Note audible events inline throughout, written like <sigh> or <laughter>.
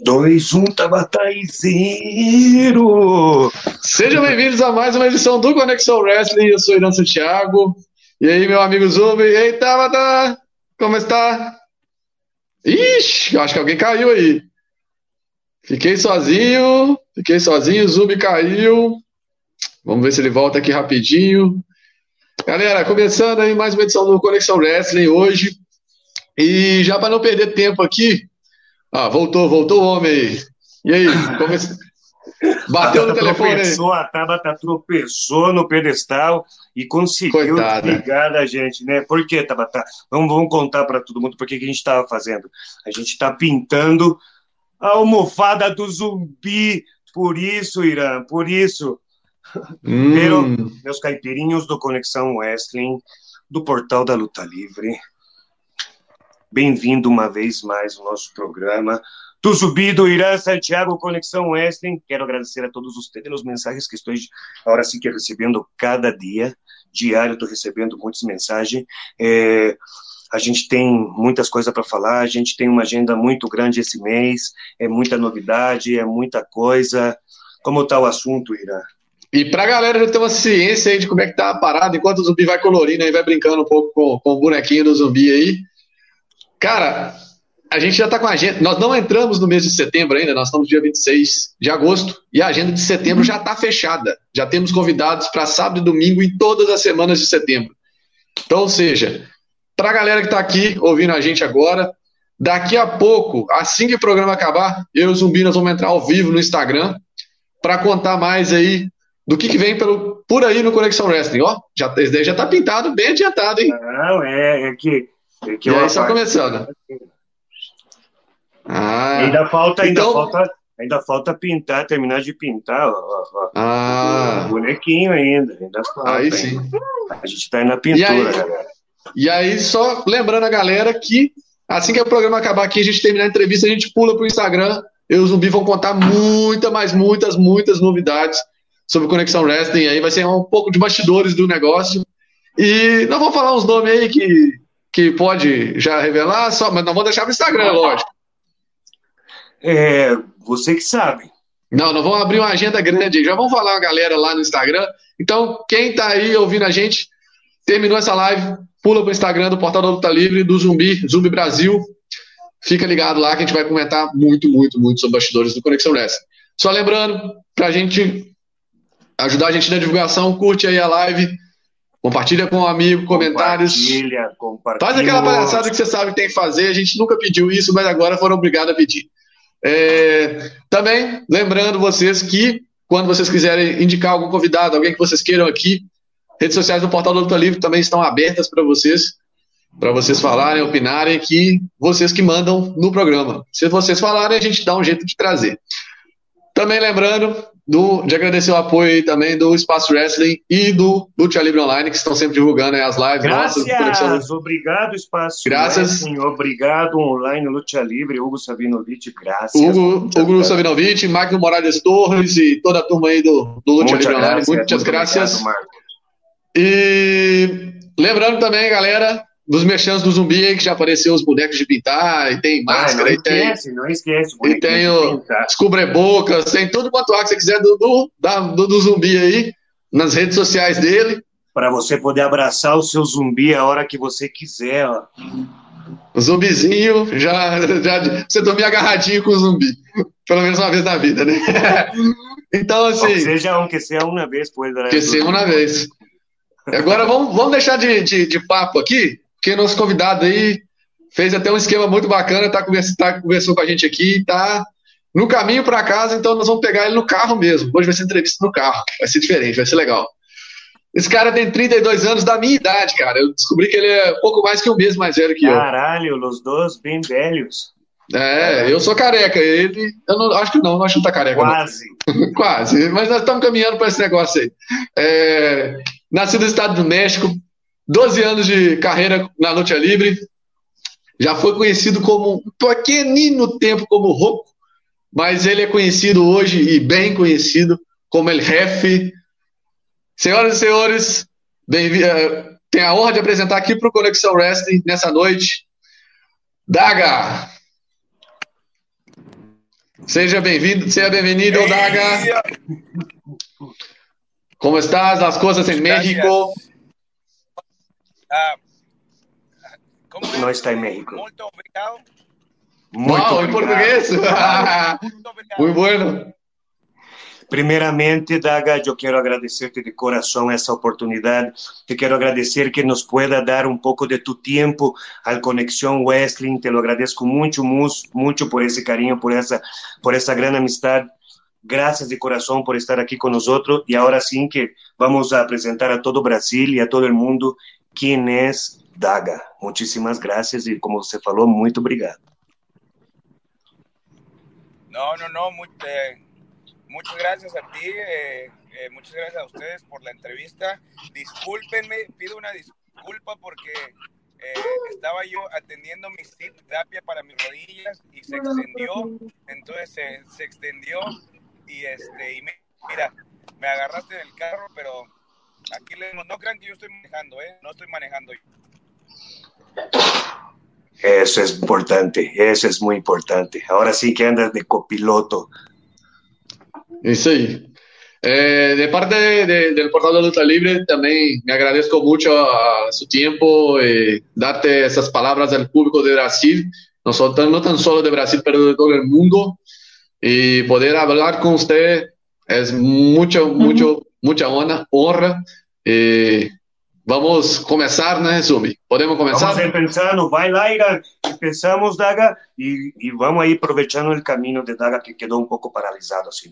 2, 1, Tabataizeiro! Sejam bem-vindos a mais uma edição do Conexão Wrestling. Eu sou Irã Santiago. E aí, meu amigo Zumbi? Ei, Tabata! Como está? Ixi, acho que alguém caiu aí. Fiquei sozinho, fiquei sozinho, o Zumbi caiu. Vamos ver se ele volta aqui rapidinho. Galera, começando aí mais uma edição do Conexão Wrestling hoje. E já para não perder tempo aqui, ah, voltou, voltou o homem aí. E aí? Come... Bateu no telefone tropeçou. A Tabata tropeçou no pedestal e conseguiu Coitada. desligar da gente, né? Por que, Tabata? Vamos, vamos contar para todo mundo por que que a gente estava fazendo. A gente está pintando a almofada do zumbi. Por isso, Irã, por isso. Hum, Pero, meus caipirinhos do Conexão Wrestling, do Portal da Luta Livre, bem-vindo uma vez mais ao nosso programa. Do Zumbi, do Irã, Santiago, Conexão Wrestling. Quero agradecer a todos os os mensagens que estou agora sim que recebendo cada dia. Diário, estou recebendo muitas mensagens. É, a gente tem muitas coisas para falar, a gente tem uma agenda muito grande esse mês, é muita novidade, é muita coisa. Como está o assunto, Irã? E pra galera já ter uma ciência aí de como é que tá a parada, enquanto o zumbi vai colorindo aí, vai brincando um pouco com, com o bonequinho do zumbi aí. Cara, a gente já tá com a agenda. Nós não entramos no mês de setembro ainda, nós estamos dia 26 de agosto, e a agenda de setembro já tá fechada. Já temos convidados para sábado e domingo em todas as semanas de setembro. Então, ou seja, pra galera que tá aqui ouvindo a gente agora, daqui a pouco, assim que o programa acabar, eu e o zumbi nós vamos entrar ao vivo no Instagram para contar mais aí do que, que vem pelo, por aí no Conexão Wrestling. Ó, já, esse daí já tá pintado, bem adiantado, hein? Não, é, é que. É que E aí, só começando. Ah, Ainda falta, ainda Então- falta, ainda falta pintar, terminar de pintar ó, ó, ah, o bonequinho ainda. Ainda falta, aí ainda. sim. A gente tá aí na pintura, E aí? galera. E aí, só lembrando a galera que assim que o programa acabar aqui, a gente terminar a entrevista, a gente pula pro Instagram. Eu e o Zumbi vão contar muita, mas muitas, muitas novidades sobre o Conexão Wrestling. Aí vai ser um pouco de bastidores do negócio. E não vou falar uns nomes aí que, que pode já revelar, só, mas não vou deixar pro Instagram, lógico. É, você que sabe. Não, nós vamos abrir uma agenda grande aí. Já vamos falar a galera lá no Instagram. Então, quem tá aí ouvindo a gente, terminou essa live, pula pro Instagram do Portal da Luta Livre, do Zumbi, Zumbi Brasil. Fica ligado lá que a gente vai comentar muito, muito, muito sobre bastidores do Conexão Wrestling. Só lembrando, pra gente ajudar a gente na divulgação, curte aí a live, compartilha com um amigo, comentários. Compartilha, compartilha. Faz aquela palhaçada que você sabe que tem que fazer. A gente nunca pediu isso, mas agora foram obrigados a pedir. É, também, lembrando vocês que, quando vocês quiserem indicar algum convidado, alguém que vocês queiram aqui, redes sociais do Portal da Luta Livre também estão abertas para vocês, para vocês falarem, opinarem, que vocês que mandam no programa. Se vocês falarem, a gente dá um jeito de trazer. Também lembrando do, de agradecer o apoio também do Espaço Wrestling e do Lucha Livre Online, que estão sempre divulgando aí as lives nossas. Graças, obrigado, Espaço. Graças. Wrestling, Obrigado, Online Luta Livre, Hugo Savinovich, graças. Hugo, Hugo. Savinovich, Magno Morales Torres e toda a turma aí do, do Lucha Livre Online. Muitas graças. obrigado. E lembrando também, galera, dos merchants do zumbi aí, que já apareceu os bonecos de pintar, e tem Ah, máscara, não e tem esquece, não esquece. e tem o Pintar. descubrebocas, tem tudo quanto há que você quiser do, do, do, do zumbi aí, nas redes sociais dele. Para você poder abraçar o seu zumbi a hora que você quiser. Ó. O zumbizinho, já, já você dormir agarradinho com o zumbi. Pelo menos uma vez na vida, né? <laughs> Então, assim. Seja um que seja uma vez, pois. né? Que seja uma vez. Agora vamos, vamos deixar de, de, de papo aqui, porque nosso convidado aí fez até um esquema muito bacana, tá, convers, tá conversou com a gente aqui, tá no caminho para casa, então nós vamos pegar ele no carro mesmo. Hoje vai ser entrevista no carro, vai ser diferente, vai ser legal. Esse cara tem 32 anos da minha idade, cara. Eu descobri que ele é um pouco mais que um mês mais velho que eu. Caralho, os dois bem velhos. É, eu sou careca. Ele, eu não acho que não, não acho que tá careca. não. Quase. <laughs> Quase, mas nós estamos caminhando para esse negócio aí. É, nascido no Estado do México, 12 anos de carreira na luta livre, já foi conhecido como um pequenino tempo como Roco, mas ele é conhecido hoje e bem conhecido como El Jefe. Senhoras e senhores, eh, tenho a honra de apresentar aqui para o Conexão Wrestling nessa noite, Daga. Seja bem-vindo, seja bem-vindo, Daga. Como estás? As coisas em México? Ah, não está em México. Muito obrigado. Muito wow, em português? <laughs> Muito bueno. Primeiramente, Daga, eu quero agradecer-te de coração essa oportunidade. Te quero agradecer que nos pueda dar um pouco de tu tempo ao Conexão Wrestling. Te lo agradeço muito, muito por esse carinho, por essa, por essa grande amistade. Graças de coração por estar aqui com nós. E agora sim que vamos apresentar a todo o Brasil e a todo o mundo quem é Daga. Muitíssimas graças e, como você falou, muito obrigado. Não, não, não, muito, eh, muchas gracias a ti, eh, eh, muchas gracias a ustedes por la entrevista. Discúlpenme, pido una disculpa porque eh, estaba yo atendiendo mi terapia para mis rodillas y se extendió, entonces se extendió y este y mira, me agarraste en el carro, pero aquí le, no crean que yo estoy manejando, ¿eh? No estoy manejando yo. Eso es importante, eso es muy importante. Ahora sí que andas de copiloto. Sí. Eh, de parte del portal de Luta Libre, también me agradezco mucho a su tiempo, eh, darte esas palabras al público de Brasil, no, no tan solo de Brasil, pero de todo el mundo. Y poder hablar con usted es mucho, mucho, mucha honra. honra. Eh, Vamos começar, né, Zumi? Podemos começar? Vamos pensando, vai lá, Ira, pensamos, Daga, e, e vamos aí aproveitando o caminho de Daga que quedou um pouco paralisado assim.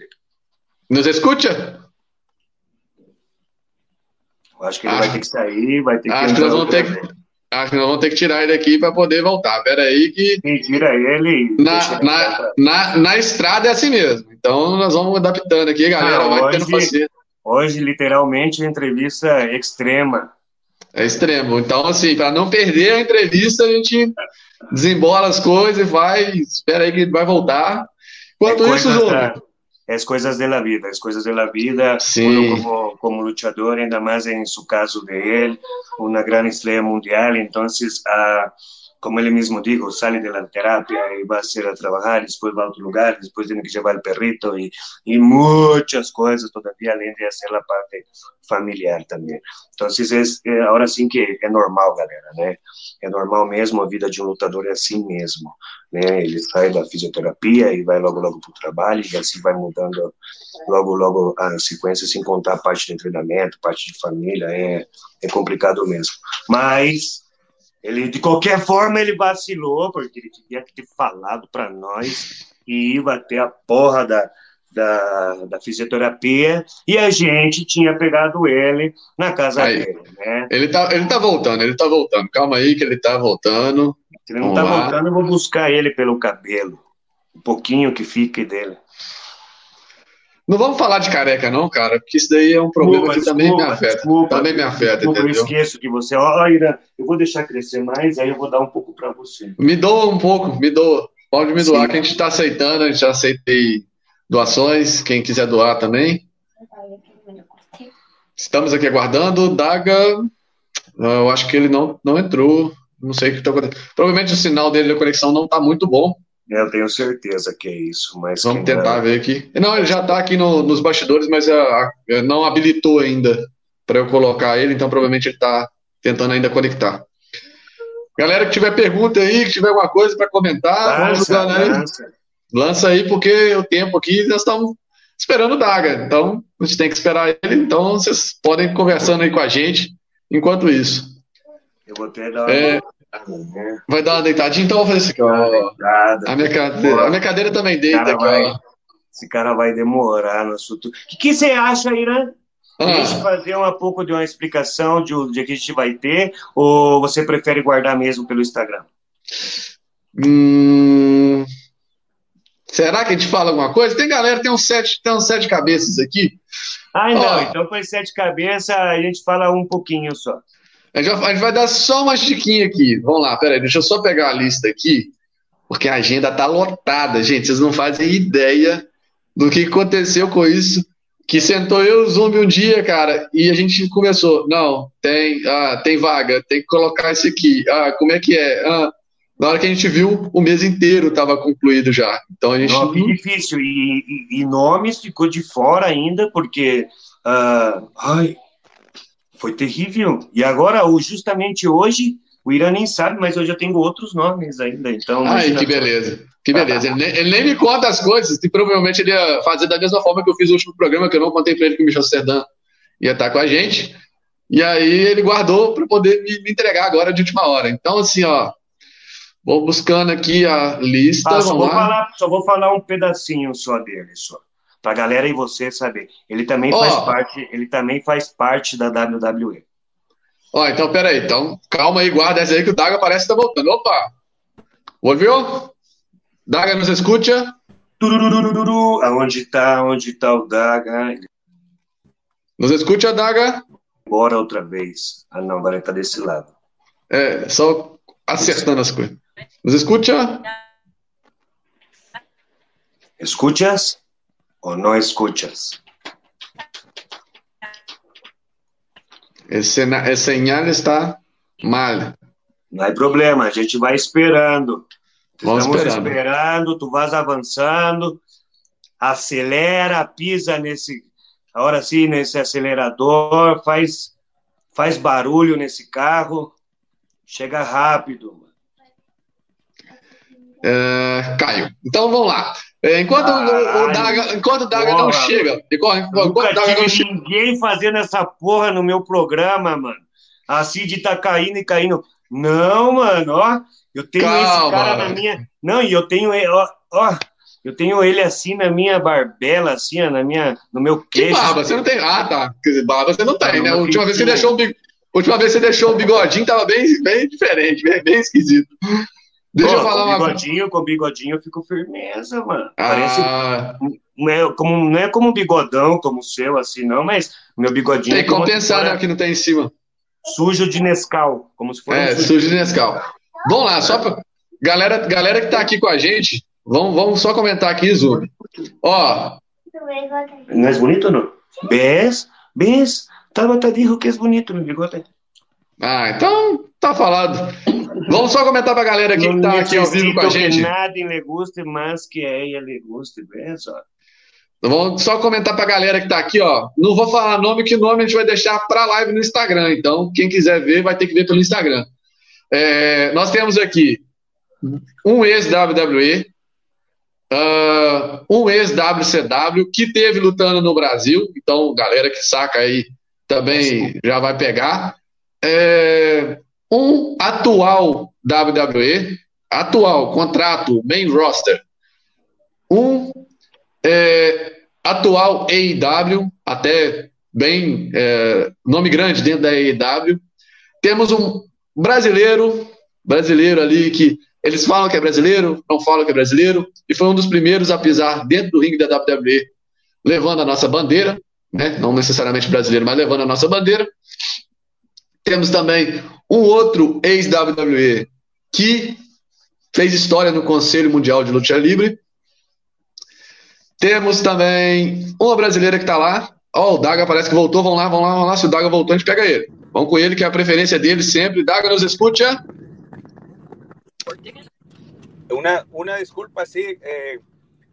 Nos escuta? Acho que ele acho, vai ter que sair, vai ter que acho que nós vamos ter que, Acho que nós vamos ter que tirar ele aqui para poder voltar. Pera aí que. Sim, tira ele. Na, na, na, na, estrada é assim mesmo. Então nós vamos adaptando aqui, galera. vai hoje, tendo paciência. Hoje, literalmente, entrevista extrema. É extremo. Então, assim, para não perder a entrevista, a gente desembola as coisas e vai, espera aí que vai voltar. Enquanto é isso, João. As coisas da vida, as coisas da vida. Sim. como, como lutador, ainda mais em seu caso de ele, uma grande estrela mundial. Então, a como ele mesmo dijo, sale de la terapia y va a a trabajar, después va a otro lugar, después tiene que llevar el perrito y, y muchas cosas todavía, além de hacer la parte familiar também. Então, é, agora sim que é normal, galera, né? É normal mesmo, a vida de um lutador é assim mesmo, né? Ele sai da fisioterapia e vai logo, logo para o trabalho e assim vai mudando logo, logo a sequência, sem contar a parte de treinamento, parte de família, é, é complicado mesmo. Mas ele, de qualquer forma, ele vacilou, porque ele tinha que ter falado para nós que ia ter a porra da, da, da, fisioterapia e a gente tinha pegado ele na casa aí, dele, né? Ele tá, ele tá voltando, ele tá voltando. Calma aí que ele tá voltando. Se ele não Vamos tá lá. voltando, eu vou buscar ele pelo cabelo. Um pouquinho que fique dele. Não vamos falar de careca, não, cara, porque isso daí é um problema desculpa, que também desculpa, me afeta. Desculpa, também me afeta, desculpa, entendeu? Eu esqueço que você, olha, eu vou deixar crescer mais, aí eu vou dar um pouco para você. Me doa um pouco, me doa. Pode me doar, Sim. que a gente está aceitando, a gente já aceitei doações, quem quiser doar também. Estamos aqui aguardando. Daga, eu acho que ele não, não entrou. Não sei o que está acontecendo. Provavelmente o sinal dele da conexão não está muito bom. Eu tenho certeza que é isso, mas vamos tentar ver aqui. Não, ele já está aqui no, nos bastidores, mas a, a, não habilitou ainda para eu colocar ele, então provavelmente ele está tentando ainda conectar. Galera que tiver pergunta aí, que tiver alguma coisa para comentar, lança, vamos ajudar, né? Lança. lança aí, porque o tempo aqui nós estamos esperando o Daga, então a gente tem que esperar ele, então vocês podem ir conversando aí com a gente enquanto isso. Eu vou ter dar uma é... Vai dar uma deitadinha? Então vou fazer isso aqui, ó. A minha, cadeira, a minha cadeira também deita aqui, ó. Esse cara vai demorar no assunto. O que, que você acha, Irã? Ah. Deixa eu fazer um pouco de uma explicação de o dia que a gente vai ter, ou você prefere guardar mesmo pelo Instagram? Hum... Será que a gente fala alguma coisa? Tem galera, tem uns sete, tem uns sete cabeças aqui. Ah, não. Então, com sete cabeças, a gente fala um pouquinho só. A gente, vai, a gente vai dar só uma diquinha aqui. Vamos lá, peraí, deixa eu só pegar a lista aqui, porque a agenda tá lotada, gente. Vocês não fazem ideia do que aconteceu com isso. Que sentou eu e o Zumbi um dia, cara, e a gente começou. Não, tem, ah, tem vaga, tem que colocar isso aqui. Ah, como é que é? Ah, na hora que a gente viu, o mês inteiro estava concluído já. Então a gente. Não, que difícil. E, e, e, nomes ficou de fora ainda, porque. Uh, ai, foi terrível. E agora, justamente hoje, o Irã nem sabe, mas hoje eu tenho outros nomes ainda. Então, Ai, que beleza. Que beleza. Ele nem, ele nem, me conta as coisas, e provavelmente ele ia fazer da mesma forma que eu fiz o último programa, que eu não contei para ele que o Michel Serdan ia estar com a gente. E aí ele guardou para poder me, me, entregar agora de última hora. Então, assim, ó. Vou buscando aqui a lista. Ah, só, vou falar, só, vou falar, um pedacinho só dele, só. Pra galera e você saber. Ele também faz parte, ele também faz parte da WWE. Ó, então peraí, então calma aí, guarda essa aí que o Daga parece que tá voltando. Opa! Ouviu? Daga nos escuta? Turururururu. Aonde tá, onde tá o Daga? Nos escuta, Daga? Bora outra vez. Ah não, agora ele tá desse lado. É, só acertando as coisas. Nos escuta? Escuchas ou não escuchas? Esse, a señal está mal. Não há problema, a gente vai esperando. Vamos Estamos esperando. esperando, tu vas avançando, acelera, pisa nesse, agora sim, nesse acelerador, faz, faz barulho nesse carro, chega rápido. É, Caio. Então vamos lá. É, enquanto, o, o Daga, enquanto o Daga Porra, não chega, enquanto, o Daga não chega. ninguém fazendo essa porra no meu programa, mano. A Cid tá caindo e caindo. Não, mano, ó. Eu tenho esse Calma. cara na minha. Não, e eu tenho ele, ó, ó. Eu tenho ele assim na minha barbela, assim, ó, na minha, no meu Que queixo. barba? Você não tem. Ah, tá. Barba você não tem, Não, né? A última vez que você deixou o big... última vez que você deixou o bigodinho tava bem, bem diferente, bem, bem esquisito. Deixa Pô, eu falar com uma coisa. bigodinho, com bigodinho eu fico firmeza, mano. Parece. Ah, Não é, como, não é como um bigodão, como o seu, assim, não, mas meu bigodinho tem é que compensar, né? O que não tem em cima. sujo de Nescau. Como se fosse É, um sujo sujo de Nescau. Vamos lá, só pra. Galera, galera que tá aqui com a gente, vamos, vamos só comentar aqui, Zoom. Ó, ¿No es bonito o no? ¿Ves? ¿Ves? Tabata dijo que es bonito mi bigote. Ah, então tá falado. Vamos só comentar pra galera aqui que No tá aqui ao vivo com a gente. nadie le guste más que a ella le guste, ¿ves? ó? Vamos só comentar pra galera que tá aqui, ó. Não vou falar nome, que nome a gente vai deixar pra live no Instagram. Então, quem quiser ver, vai ter que ver pelo Instagram. É, nós temos aqui um ex-WWE, ah, um ex-WCW, que teve lutando no Brasil. Então, galera que saca aí também já vai pegar. É, um atual WWE, atual contrato, main roster. Um é, atual AEW, até bem é, nome grande dentro da AEW. Temos um brasileiro, brasileiro ali que eles falam que é brasileiro, não falam que é brasileiro, e foi um dos primeiros a pisar dentro do ringue da WWE, levando a nossa bandeira, né? não necessariamente brasileiro, mas levando a nossa bandeira. Temos também um outro ex-WWE que fez história no Conselho Mundial de Luta Livre, temos também uma brasileira que tá lá. Ó, o Daga parece que voltou. Vamos lá, vamos lá, vamos lá. Se o Daga voltou, a gente pega ele. Vamos com ele, que é a preferência dele sempre. Daga, nos escuta? Una, una disculpa, sí, eh,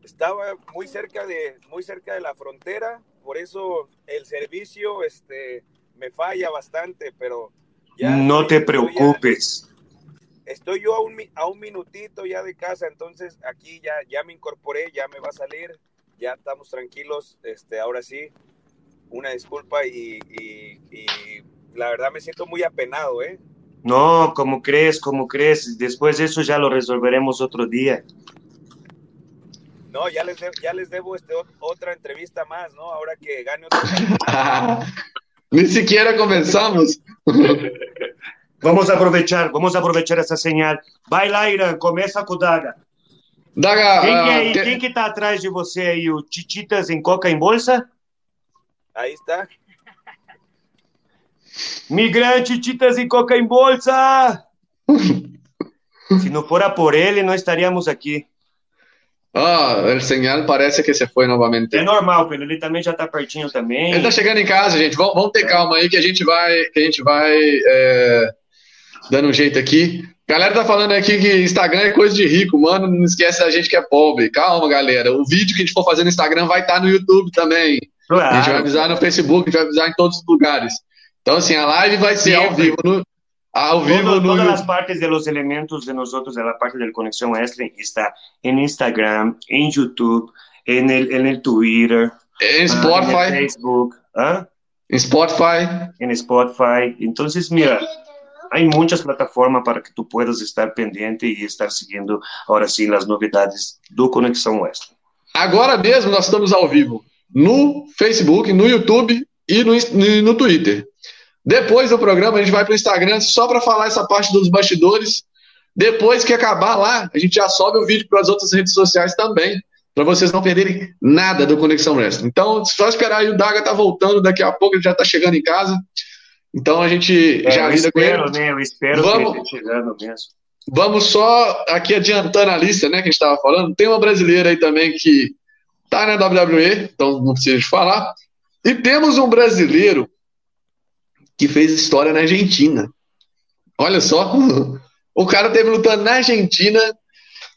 estaba muy cerca de muy cerca de la frontera, por eso el servicio este me falla bastante, pero ya no te preocupes. Estoy yo a un, a un minutito ya de casa, entonces aquí ya, ya me incorporé, ya me va a salir, ya estamos tranquilos, este, ahora sí, una disculpa y, y- y la verdad me siento muy apenado, ¿eh? No, como crees, como crees. Después de eso ya lo resolveremos otro día. No, ya les, de- ya les debo este, ot- otra entrevista más, ¿no? Ahora que gane otro <laughs> Ni siquiera comenzamos. <laughs> Vamos a aprovechar, vamos a aprovechar essa señal. Vai lá, Irã, começa com o Daga. Daga, Quem que, ah, é aí? te- Quem que tá atrás de você aí? O Tititas em Coca em Bolsa? Ahí está. Migrante Tititas em Coca em Bolsa! <laughs> Se não fora por ele, não estaríamos aqui. Ah, el señal parece que se foi novamente. É normal, Pedro, ele também já tá pertinho também. Ele tá chegando em casa, gente. Vamos, vamos ter calma aí que a gente vai, que a gente vai é, dando um jeito aqui. Galera tá falando aqui que Instagram é coisa de rico, mano. Não esquece da gente que é pobre. Calma, galera. O vídeo que a gente for fazer no Instagram vai estar tá no YouTube também. Claro. A gente vai avisar no Facebook, a gente vai avisar em todos os lugares. Então, assim, a live vai ser Sempre. ao vivo. No, ao vivo Todo, no Todas as partes dos elementos de nós, a parte da Conexão Wrestling, está em Instagram, em YouTube, em el, en el Twitter, em Spotify, uh, Facebook, ¿ah? em Spotify. Em Spotify. Então, mira. hay muchas plataformas para que tú puedas estar pendiente y estar siguiendo ahora sí las novidades do Conexão Western. Agora mesmo nós estamos ao vivo no Facebook, no YouTube e no, no Twitter. Depois do programa a gente vai para o Instagram só para falar essa parte dos bastidores. Depois que acabar lá, a gente já sobe o vídeo para as outras redes sociais também, para vocês não perderem nada do Conexão Wrestling. Então, só esperar aí, o Daga tá voltando, daqui a pouco ele já tá chegando em casa. Então a gente é, já lida com ele. Né? Eu espero vamos, que ele chegando mesmo. Vamos só aqui adiantando a lista, né, que a gente estava falando. Tem uma brasileira aí também que tá na WWE, então não precisa de falar. E temos um brasileiro que fez história na Argentina. Olha só, <laughs> o cara teve lutando na Argentina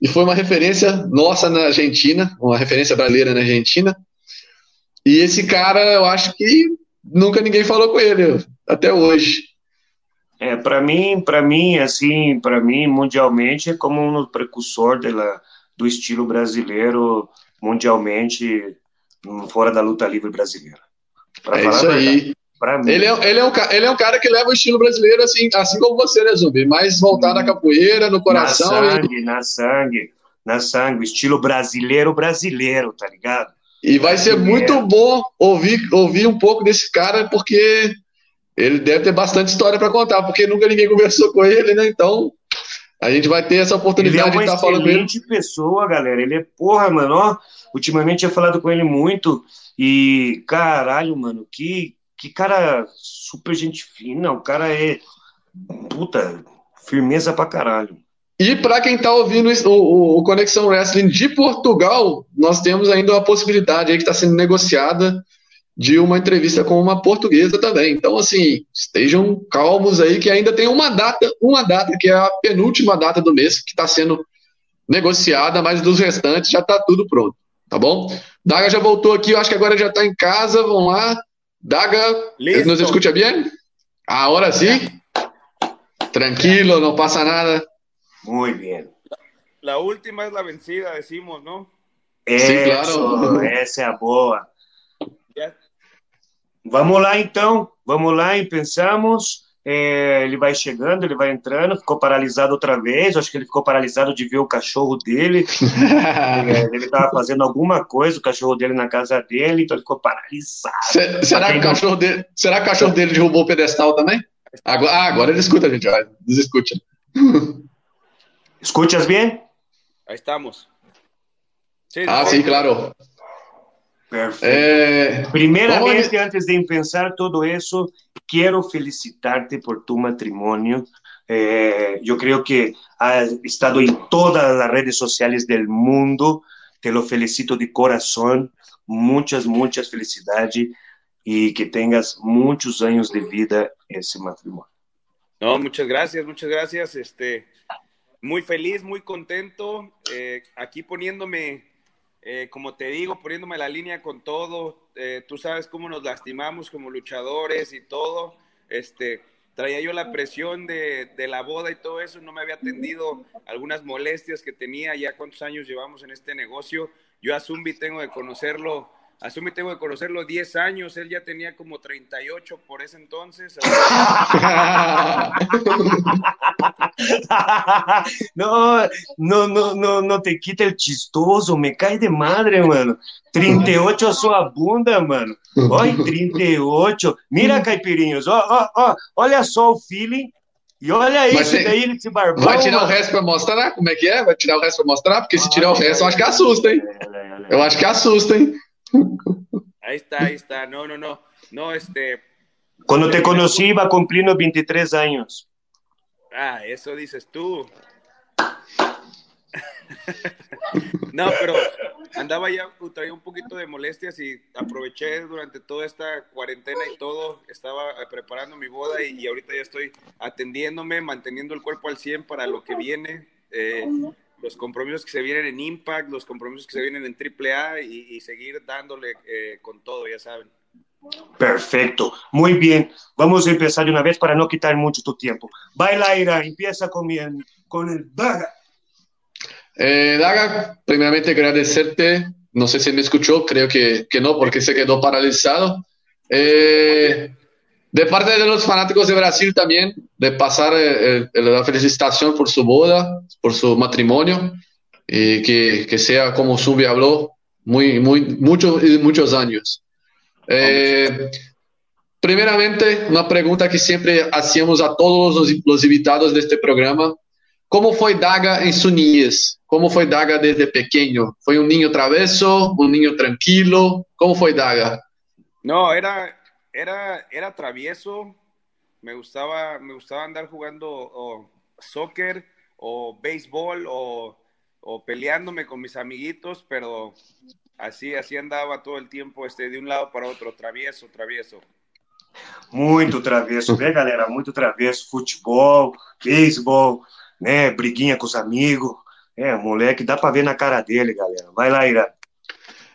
e foi uma referência nossa na Argentina, uma referência brasileira na Argentina. E esse cara, eu acho que nunca ninguém falou com ele até hoje. É, para mim, para mim, assim, para mim, mundialmente, é como um precursor dela, do estilo brasileiro, mundialmente, fora da luta livre brasileira. Pra é isso aí. Ele é, ele, é um, ele é um cara que leva o estilo brasileiro assim, assim como você, né, Zumbi? Mais voltado à capoeira, no coração. Na sangue, e... na sangue, na sangue, estilo brasileiro, brasileiro, tá ligado? E vai ser muito bom ouvir, ouvir um pouco desse cara, porque ele deve ter bastante história para contar, porque nunca ninguém conversou com ele, né? Então, a gente vai ter essa oportunidade de estar tá falando com ele. Ele é uma excelente pessoa, galera. Ele é porra, mano. Ó, ultimamente eu falado com ele muito e caralho, mano, que que cara super gente fina. O cara é puta firmeza pra caralho. E para quem está ouvindo o, o, Conexão Wrestling de Portugal, nós temos ainda uma possibilidade aí que está sendo negociada de uma entrevista com uma portuguesa também. Então, assim, estejam calmos aí que ainda tem uma data, uma data que é a penúltima data do mês que está sendo negociada, mas dos restantes já está tudo pronto, tá bom? Daga já voltou aqui, eu acho que agora já está em casa, vamos lá. Daga, Listo. nos escuta bem? Agora sim? Tranquilo, não passa nada. Muy bien. La última es la vencida, decimos, ¿no? Eso, sí, claro. Essa é a boa. Yeah. Vamos lá, então. Vamos lá e pensamos. É, ele vai chegando, ele vai entrando, ficou paralisado outra vez. Acho que ele ficou paralisado de ver o cachorro dele. <laughs> é, ele estava fazendo alguma coisa, o cachorro dele na casa dele, então ele ficou paralisado. Se, será, que o cachorro dele, será que o cachorro dele derrubou o pedestal também? Agora, ah, agora ele escuta, gente. Desescute. ¿Escuchas bien? Ahí estamos. Sí, ah, sí, claro. Perfecto. Eh, Primeramente, antes de empezar todo eso, quiero felicitarte por tu matrimonio. Eh, yo creo que has estado en todas las redes sociales del mundo. Te lo felicito de corazón. Muchas, muchas felicidades y que tengas muchos años de vida ese matrimonio. No, muchas gracias, muchas gracias. Este, muy feliz, muy contento, eh, aquí poniéndome, eh, como te digo, poniéndome la línea con todo. Eh, tú sabes cómo nos lastimamos como luchadores y todo. Este, traía yo la presión de, de, la boda y todo eso, no me había atendido algunas molestias que tenía, ya cuántos años llevamos en este negocio. Yo a Zumbi tengo de conocerlo Asume tengo que conocerlo 10 años, él ya tenía como 38 por ese entonces. <laughs> no, no, no, no, no te quita el chistoso, me cae de madre, mano. 38 a sua bunda, mano. Olha, 38. Mira, caipirinhos, ó, ó, ó, olha só o feeling. E olha isso tem... daí, esse barbão. Vai tirar o resto pra mostrar? Como é que é? Vai tirar o resto pra mostrar? Porque se tirar o resto, eu acho que assusta, hein? Eu acho que assusta, hein? Ahí está, ahí está. No, no, no. No, este. Cuando te conocí iba cumpliendo 23 años. Ah, eso dices tú. <laughs> No, pero andaba ya, traía un poquito de molestias y aproveché durante toda esta cuarentena y todo, estaba preparando mi boda y, ahorita ya estoy atendiéndome, manteniendo el cuerpo al 100 para lo que viene, eh, los compromisos que se vienen en Impact, los compromisos que se vienen en AAA y, y seguir dándole eh, con todo, ya saben. Perfecto, muy bien. Vamos a empezar de una vez para no quitar mucho tu tiempo. Baila, Ira, empieza con, mi, con el Daga. Eh, Daga, primeramente agradecerte. No sé si me escuchó, creo que, que no, porque se quedó paralizado. Eh, de parte de los fanáticos de Brasil también, de pasar eh, la felicitación por su boda, por su matrimonio, y que, que sea como Zumbi habló, muy, muy, muchos, muchos años. Eh, primeramente, una pregunta que siempre hacíamos a todos los, los invitados de este programa. ¿Cómo fue Daga en su niñez? ¿Cómo fue Daga desde pequeño? ¿Fue un niño traveso, un niño tranquilo? ¿Cómo fue Daga? No, era, era, era travieso. Me gustaba, me gustaba andar jugando soccer o béisbol o, o peleándome con mis amiguitos, pero así, así andaba todo el tiempo, este, de un lado para otro, travieso, travieso. Muito travieso, né, galera? Muito travieso, futebol, beisebol, né? Briguinha com os amigos. É, moleque, dá para ver na cara dele, galera. Vai lá, Ira.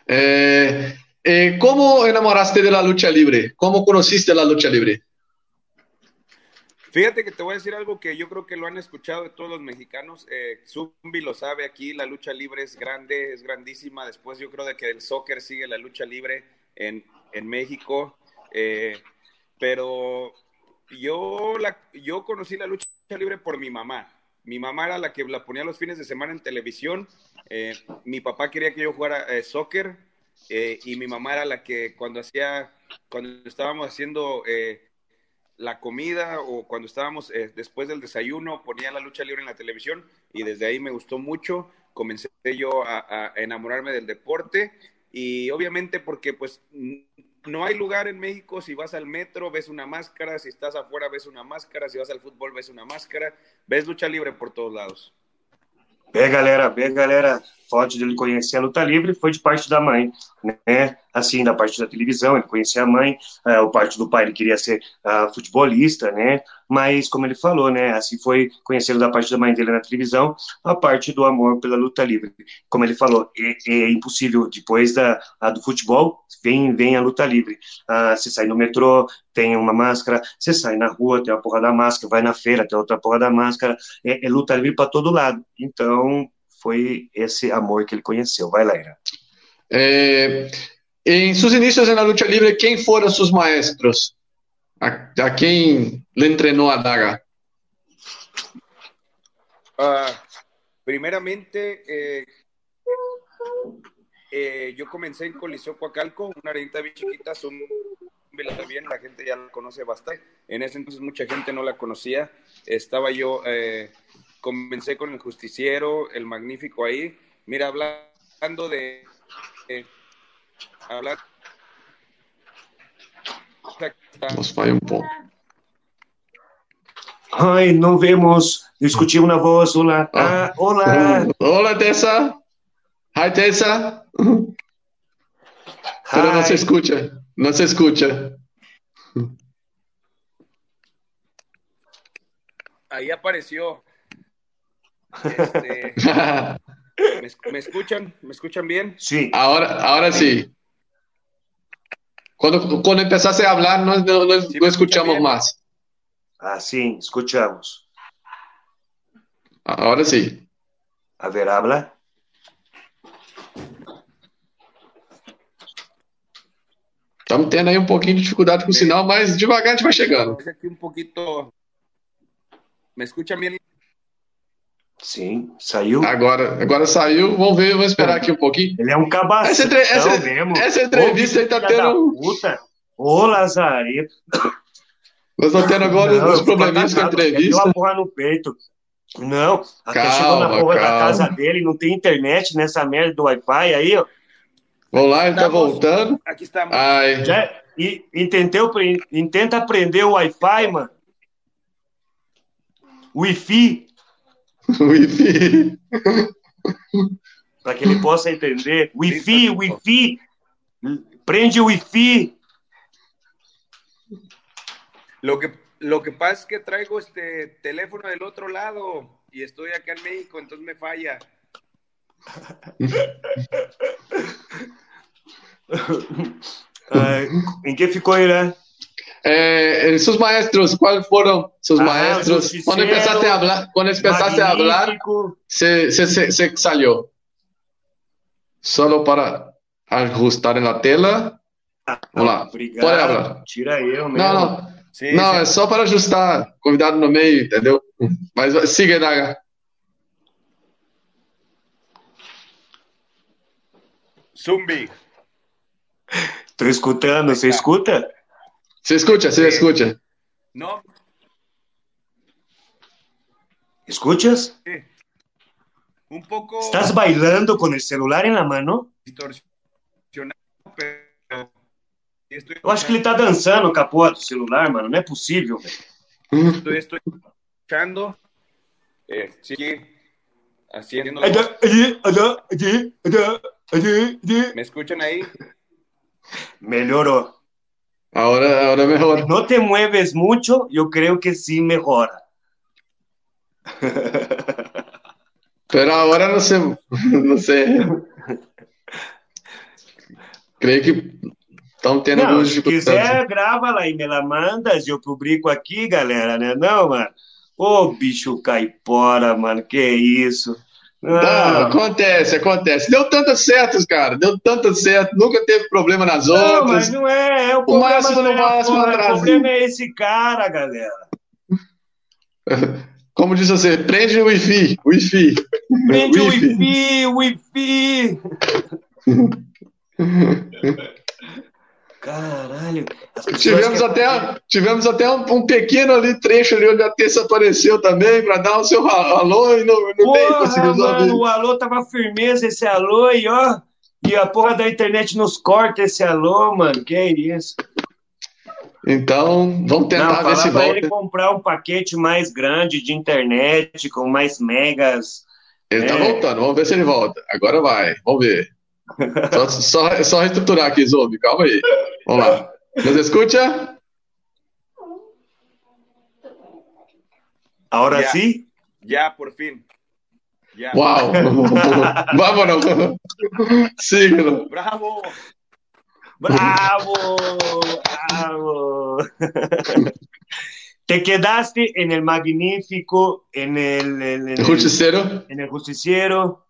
Eh, eh, ¿Cómo enamoraste de la lucha libre? ¿Cómo conociste la lucha libre? Fíjate que te voy a decir algo que yo creo que lo han escuchado de todos los mexicanos. Eh, Zumbi lo sabe aquí, la lucha libre es grande, es grandísima. Después yo creo de que el soccer sigue la lucha libre en, en México. Eh, pero yo, la, yo conocí la lucha libre por mi mamá. Mi mamá era la que la ponía los fines de semana en televisión. Mi papá quería que yo jugara soccer eh, y mi mamá era la que cuando hacía, cuando estábamos haciendo eh, la comida o cuando estábamos eh, después del desayuno, ponía la lucha libre en la televisión y desde ahí me gustó mucho. Comencé yo a, a enamorarme del deporte y obviamente porque pues no hay lugar en México, si vas al metro ves una máscara, si estás afuera ves una máscara, si vas al fútbol ves una máscara, ves lucha libre por todos lados. Bem, galera, bem, galera, forte dele conhecer a luta livre foi de parte da mãe, né? Assim, da parte da televisão, ele conhecia a mãe, uh, o parte do pai ele queria ser uh, futebolista, né? Mas, como ele falou, né? Assim foi conhecendo da parte da mãe dele na televisão, a parte do amor pela luta livre. Como ele falou, é, é impossível, depois da, do futebol, vem, vem a luta livre. Uh, você sai no metrô, tem uma máscara, você sai na rua, tem uma porra da máscara, vai na feira, tem outra porra da máscara, é, é luta livre para todo lado. Então, foi esse amor que ele conheceu. Vai lá, Ira. É, em seus inícios na luta livre, quem foram seus maestros? A, a quem lhe treinou a daga? Uh, primeramente, eh, eh, yo comencé en Coliseo Coacalco, una arenita bien chiquita, son bien, la gente ya la conoce bastante. En ese entonces mucha gente no la conocía. Estaba yo, eh, comencé con el justiciero, el magnífico ahí. Mira, hablando de... Eh, hablar... Nos falla un poco. Ai, não vemos. Eu escutei uma voz. Olá. Ah, ah olá. <laughs> Olá, Tessa. Hi, Tessa. Pero no se escucha. No se escucha. Ahí apareció. Este, <laughs> ¿me, ¿me, escuchan? ¿Me escuchan bien? Sí. Ahora, ahora sí. Cuando, cuando empezaste a hablar, no, no, no, sí, no escuchamos bien. más. Ah, sí, escuchamos. Ahora sí. A ver, habla. Estamos tendo aí um pouquinho de dificuldade com o sinal, mas devagar a gente vai chegando. Aqui um pouquinho. Me escuta bem? Sim, saiu. Agora, agora saiu. Vamos ver, vamos esperar aqui um pouquinho. Ele é um cabaço. Essa, entre... essa, essa entrevista aí tá tendo. Puta. Ô, Lazarito. Nós estamos tendo agora não, uns probleminhas com a entrevista. Deu uma porra no peito. Não, até calma, chegou na porra calma. da casa dele, não tem internet nessa merda do Wi-Fi aí, ó. Vamos lá, ele está voltando. Aqui está. Ai. Já, e, entendeu, intenta aprender o Wi-Fi, mano. Wi-Fi. <laughs> Wi-Fi. para que ele possa entender. Wi-Fi, Wi-Fi, prende o Wi-Fi. Lo que, lo que pasa es que traigo este teléfono del otro lado y estoy acá en México, entonces me falla. <laughs> Ay, ¿En qué ficou, Irã? Eh, sus maestros, ¿cuáles fueron sus Ah, maestros? Justiceiro, Cuando empezaste a hablar, cuando empezaste a hablar, Magnífico. se, se, se, se salió. Solo para ajustar en la tela. Vamos lá. Obrigado. Pode hablar. Tira eu mesmo. Não, não. É só para ajustar. Convidado no meio, entendeu? Mas siga, Daga. Zumbi. Tô escutando, você escuta? Você escuta, você escuta. No, ¿Escuchas? sí. un poco ¿Estás bailando con el celular en la mano? distorsionado, pero estoy, Eu acho que ele tá dançando com a porra do celular, mano. Não é possível, velho. estoy, estoy escuchando. Eh, sigue haciendo. ¿Me escuchan ahí? Melhorou. Ahora, ahora mejor. No te mueves mucho, yo creo que sí mejora. <laughs> Pero ahora no sé, no sé. Creio que estão tendo Não, algumas se dificuldades. quiser, grava lá e me la mandas, eu publico aqui, galera, né? Não, mano. Ô, bicho caipora, mano, que isso. Não, Não, acontece, acontece. Deu tantas certas, cara. Deu tantas certas. Nunca teve problema nas não, outras. mas não é. é o, problema máximo não no é máximo. O problema é esse cara, galera. <laughs> Como disse você, prende o Wi-Fi. Wi-Fi. Prende o Wi-Fi. Wi-Fi, Wi-Fi. <laughs> Caralho. Tivemos que- até, tivemos até um, um pequeno ali trecho ali onde a Terça apareceu também para dar o seu alô e não, não Porra, conseguiu mano, o alô tava firmeza esse alô e ó. E a porra da internet nos corta esse alô, mano. Que isso? Então, vamos Não, tentar ver falar se volta. ele comprar um paquete mais grande de internet, com mais megas. Ele tá É. voltando, vamos ver se ele volta. Agora vai, vamos ver. Só, só, só reestruturar aqui, calma aí. Vamos lá. Nos escuta? Ahora Ya. sí. Ya, por fin. Ya. Uau! <laughs> Vámonos! Síguelo. ¡Bravo! ¡Bravo! ¡Bravo! Te quedaste en el magnífico, en el, en el- Justiceiro. en el justiciero.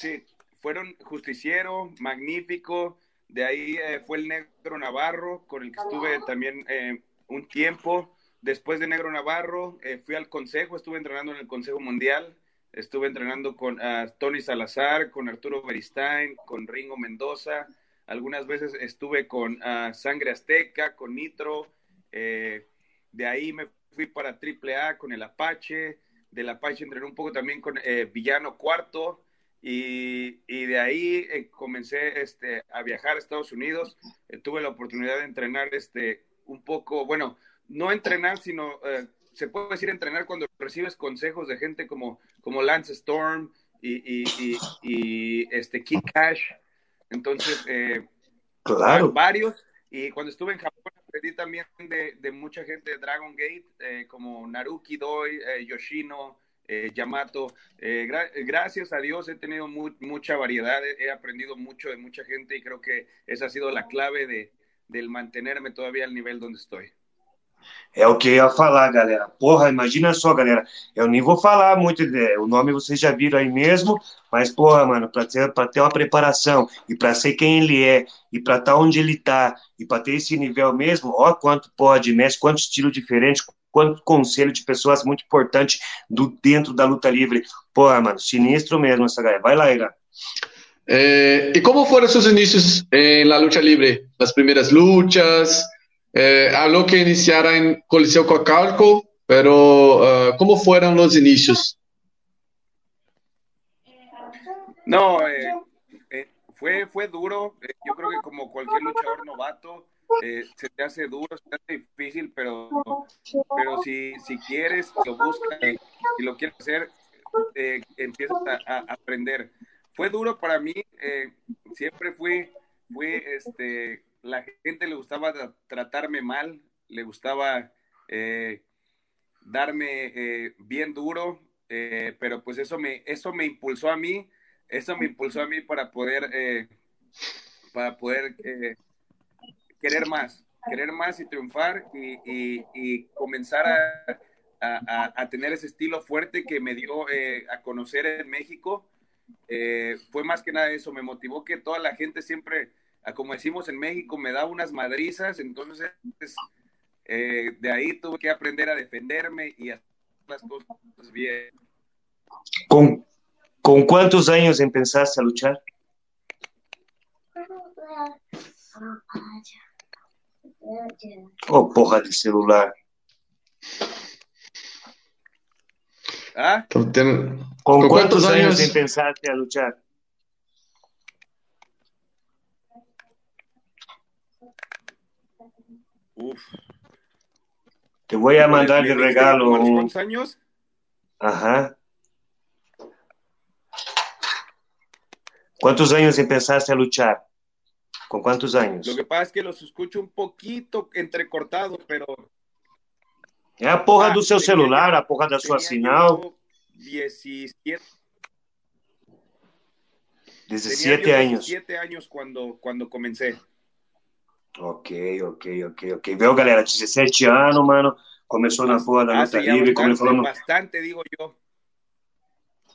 Sí, fueron Justiciero, Magnífico, de ahí eh, fue el Negro Navarro, con el que estuve también eh, un tiempo. Después de Negro Navarro, eh, fui al Consejo, estuve entrenando en el Consejo Mundial, estuve entrenando con ah, Tony Salazar, con Arturo Beristain, con Ringo Mendoza. Algunas veces estuve con ah, Sangre Azteca, con Nitro. de ahí me fui para AAA con el Apache. Del Apache entrené un poco también con Villano Cuarto. Y, y de ahí eh, comencé este, a viajar a Estados Unidos. Eh, tuve la oportunidad de entrenar este, un poco, bueno, no entrenar, sino eh, se puede decir entrenar cuando recibes consejos de gente como, como Lance Storm y, y, y, y, este, Kid Cash. Entonces, Claro. varios. Y cuando estuve en Japón aprendí también de, de mucha gente de Dragon Gate, eh, como Naruki Doi, eh, Yoshino, eh, Yamato. Eh, gra- gracias a Dios he tenido mu- mucha variedad, he, aprendido mucho de mucha gente y creo que esa ha sido la clave de, del mantenerme todavía al nivel donde estoy. É o que eu ia falar, galera. Porra, imagina só, galera. Eu nem vou falar muito, de- o nome vocês já viram aí mesmo, mas, porra, mano, pra ter, pra ter uma preparação e pra ser quem ele é e pra estar onde ele tá e pra ter esse nível mesmo, ó, quanto pode, mestre, quanto estilo diferente, quanto conselho de pessoas muito importante do, dentro da luta livre. Porra, mano, sinistro mesmo essa galera. Vai lá, Ira. Eh, ¿Y cómo fueron sus inicios en la lucha libre? Las primeras luchas. Eh, habló que iniciara en Coliseo Coacalco, pero eh, ¿cómo fueron los inicios? No, eh, eh, fue, fue duro. Eh, yo creo que como cualquier luchador novato, eh, se te hace duro, se te hace difícil, pero, pero si, si quieres, lo buscas y, y lo quieres hacer, eh, empiezas a, aprender. fue duro para mí. Eh, siempre fui, fui, este, la gente le gustaba tratarme mal, le gustaba eh, darme eh, bien duro, pero pues eso me, eso me impulsó a mí, eso me impulsó a mí para poder, para poder querer más, querer más y triunfar y, comenzar a, tener ese estilo fuerte que me dio a conocer en México eh, fue más que nada eso, me motivó que toda la gente siempre, como decimos en México, me da unas madrizas, entonces eh, de ahí tuve que aprender a defenderme y hacer las cosas bien. ¿Con, ¿Con cuántos años empezaste a luchar? Oh, porra de celular. ¿Ah? ¿Con, cuántos, años, empezaste a luchar? Uf. Te voy a mandar de regalo. ¿Cuántos años? Ajá. ¿Cuántos años empezaste a luchar? ¿Con cuántos años? Lo que pasa es que los escucho un poquito entrecortados, pero É a porra ah, do seu celular, a porra da sua sinal. 17. 17 anos. 17 anos quando, quando comecei. Ok, ok, ok, ok. Viu, galera? 17 anos, mano. Começou na porra da luta livre. Como ele falou no... Bastante, digo eu.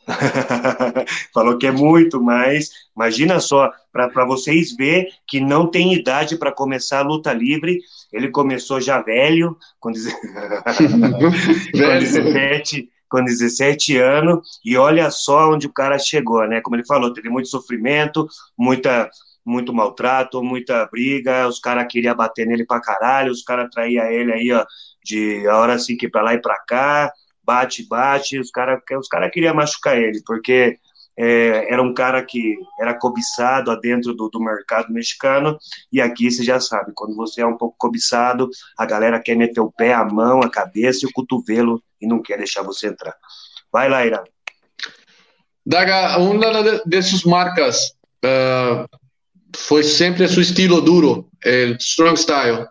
<laughs> Falou que é muito, mas imagina só, para vocês ver que não tem idade para começar a luta livre. Ele começou já velho, com, deze... <laughs> com 17, com 17 anos, e olha só onde o cara chegou, né? Como ele falou, teve muito sofrimento, muita, muito maltrato, muita briga, os caras queriam bater nele pra caralho, os caras traíam ele aí, ó, de hora assim que pra lá e pra cá, bate, bate, os caras os cara queriam machucar ele, porque é, era um cara que era cobiçado dentro do, do, mercado mexicano, e aqui você já sabe, quando você é um pouco cobiçado, a galera quer meter o pé, a mão, a cabeça e o cotovelo e não quer deixar você entrar. Vai lá, Irã. Daga, uma dessas marcas uh, foi sempre seu estilo duro, o strong style.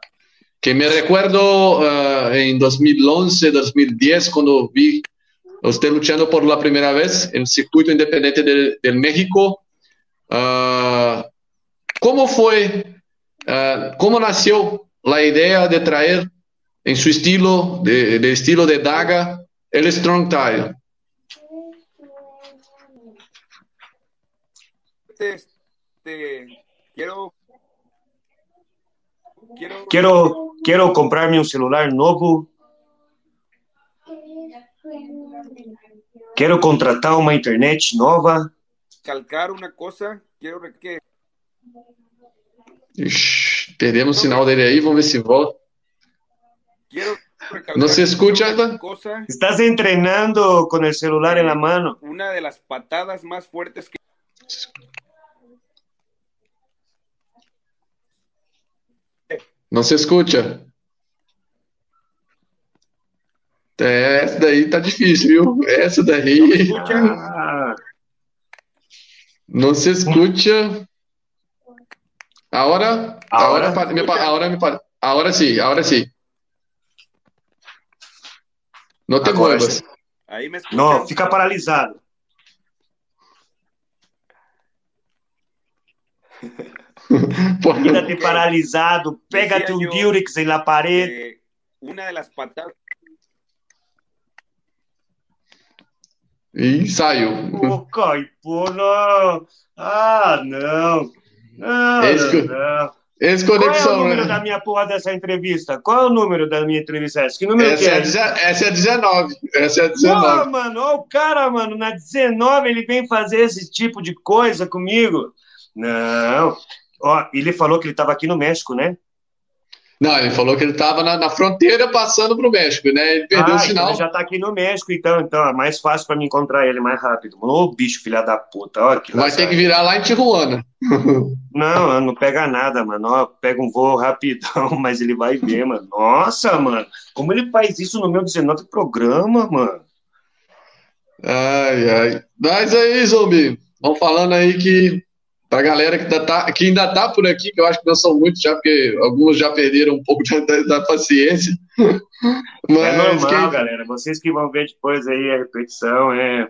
Que me recuerdo uh, en 2011, 2010, cuando vi usted luchando por la primera vez en el circuito independiente del de México. Uh, ¿Cómo fue, uh, cómo nació la idea de traer en su estilo, de, estilo de Daga, el Strong Tile? Este, Quiero, quiero, quiero comprarme un celular nuevo. Quero contratar uma internet nova. Calcar uma coisa, quero que. Ixi, perdemos o sinal dele aí, vamos ver se volta. Não se escuta ainda? Estás entrenando com o celular na mão. Uma das patadas mais fortes que. Não se escuta. É, essa daí tá difícil, viu? Essa daí. Não se escuta. Agora, agora, agora, me, agora, me, agora sim, agora sim. Não te muevas. Aí Não, fica paralisado. <laughs> <laughs> Quédate paralisado, pégate un Durex en la pared. Eh, una de las patadas. E saiu. Ô, Caipora! Ah, não! Não, esse, não, não. Esse conexão, Qual é o número né? da minha porra dessa entrevista? Qual é o número da minha entrevista? Que número essa, que é? É, essa é 19. Essa é 19. Pô, mano, ó, o cara, mano, na 19 ele vem fazer esse tipo de coisa comigo. Não, Ó, ele falou que ele estava aqui no México, né? Não, ele falou que ele estava na, na, fronteira passando para o México, né? Ele perdeu ah, o sinal. Então ele já está aqui no México, então, então é mais fácil para me encontrar ele mais rápido. Ô, bicho, filha da puta, ó, que Vai ter que virar lá em Tijuana. <laughs> Não, não pega nada, mano. Ó, pega um voo rapidão, <laughs> mas ele vai ver, mano. Nossa, mano, como ele faz isso no meu 19 programa, mano? Ai, ai. Mas aí, zumbi. vão falando aí que para a galera que ainda, tá, que ainda tá por aqui, que eu acho que não são muitos já, porque alguns já perderam um pouco da, da paciência. <laughs> Mas é normal, que... galera. Vocês que vão ver depois aí a repetição, é,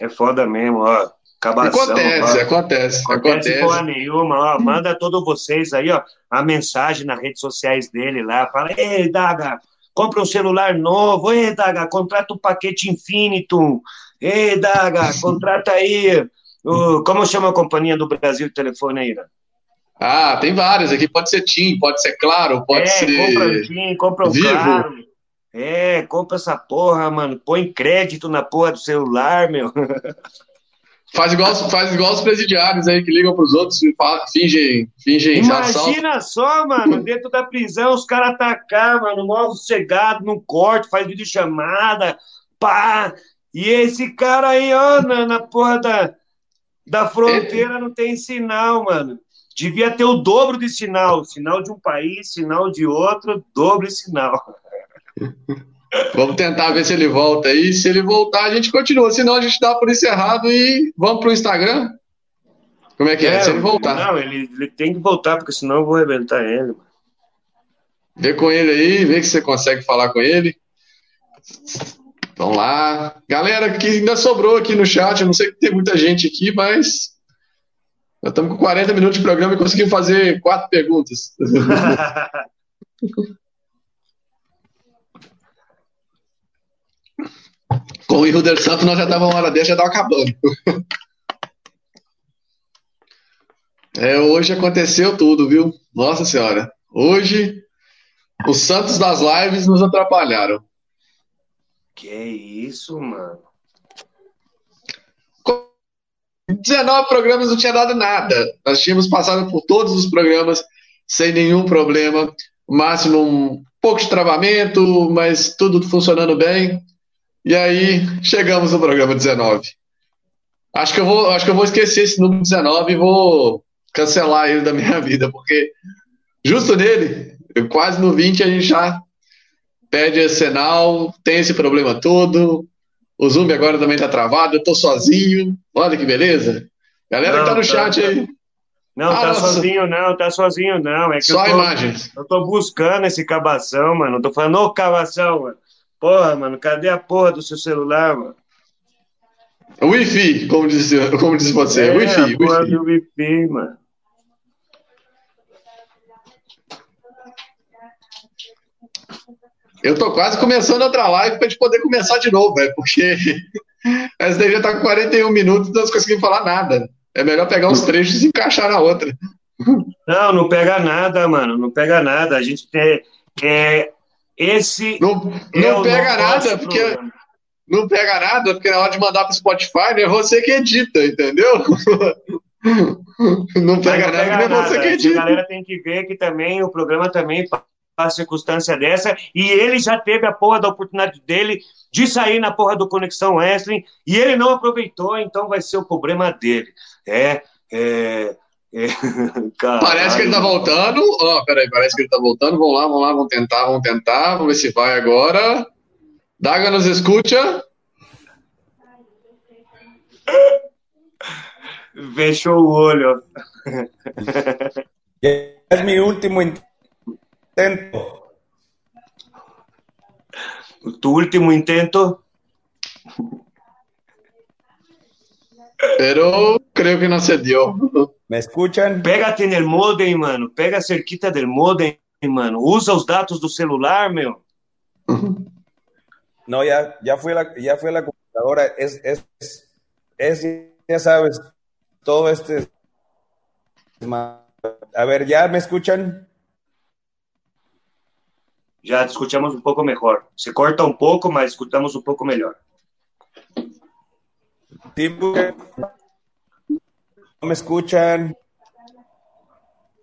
é foda mesmo, ó. Acabação, acontece, ó. acontece, acontece. Porra nenhuma, ó. Manda todos vocês aí, ó, a mensagem nas redes sociais dele lá. Fala, ei, Daga, compra um celular novo. Ei, Daga, contrata um paquete Infinitum. Ei, Daga, <laughs> contrata aí o, como chama a companhia do Brasil de telefone aí, né? Ah, tem várias aqui. Pode ser TIM, pode ser Claro, pode é, ser. Compra o TIM, compra o Vivo. Claro. É, compra essa porra, mano. Põe crédito na porra do celular, meu. Faz igual, faz igual os presidiários aí que ligam pros outros e fingem, fingem Imagina só, mano, dentro da prisão os caras atacar, mano, mal sossegado, no corte, faz videochamada, pá. E esse cara aí, ó, na, na porra da, da fronteira não tem sinal, mano. Devia ter o dobro de sinal. Sinal de um país, sinal de outro, dobro de sinal. <laughs> Vamos tentar ver se ele volta aí. Se ele voltar, a gente continua. Senão, a gente dá por encerrado e vamos pro Instagram. Como é que é? é se ele voltar. Não, ele, ele, tem que voltar, porque senão eu vou arrebentar ele. Mano. Vê com ele aí, vê que você consegue falar com ele. Vamos lá. Galera que ainda sobrou aqui no chat, eu não sei que tem muita gente aqui, mas nós estamos com 40 minutos de programa e conseguimos fazer quatro perguntas. <laughs> com o Hilder Santos nós já estávamos uma hora dessa, já estava acabando. É, hoje aconteceu tudo, viu? Nossa Senhora. Hoje, os Santos das lives nos atrapalharam. Que isso, mano? 19 programas não tinha dado nada. Nós tínhamos passado por todos os programas sem nenhum problema. Máximo um pouco de travamento, mas tudo funcionando bem. E aí chegamos no programa 19. Acho que eu vou, acho que eu vou esquecer esse número 19 e vou cancelar ele da minha <laughs> vida, porque justo nele, quase no 20 a gente já pede Arsenal, tem esse problema todo. O Zoom agora também tá travado, eu tô sozinho. Olha que beleza. Galera não, que tá no tá, chat tá. aí. Não, ah, tá nossa. sozinho não, tá sozinho não. É Só eu tô, imagens. Eu tô buscando esse cabação, mano. Eu tô falando, ô cabação, mano. Porra, mano, cadê a porra do seu celular, mano? Wi-Fi, como disse, como disse você. É, Wi-Fi, Wi-Fi. Wi-Fi, mano. Eu tô quase começando outra live pra gente poder começar de novo, velho, porque <laughs> essa daí já tá com 41 minutos e não conseguimos falar nada. É melhor pegar uns trechos e encaixar na outra. <laughs> Não, não pega nada, mano. Não pega nada. A gente tem. É, esse. Não, é não pega nada, porque. Programa. Não pega nada, porque na hora de mandar pro Spotify, né, é você que edita, entendeu? <laughs> Não pega, não nada, pega nada, é você que edita. A galera tem que ver que também o programa também a circunstância dessa, e ele já teve a porra da oportunidade dele de sair na porra do Conexão Wrestling, e ele não aproveitou, então vai ser o problema dele. É, é, é <laughs> parece que ele tá voltando. Ó, oh, peraí, parece que ele tá voltando. Vamos lá, vamos lá, vamos tentar, vamos tentar. Vamos ver se vai agora. Daga nos escuta. <laughs> Fechou o olho. <laughs> É meu último intento. Tu último intento. Pero creo que no se dio. ¿Me escuchan? Pégate en el modem, mano. Pega cerquita del modem, mano. Usa os dados do celular, meu. No, ya, ya fue la, ya fue la computadora. Es, es, es, ya sabes, todo este. A ver, ¿ya me escuchan? Já escutamos um pouco melhor. Se corta um pouco, mas escutamos um pouco melhor. Tipo, me escuchan?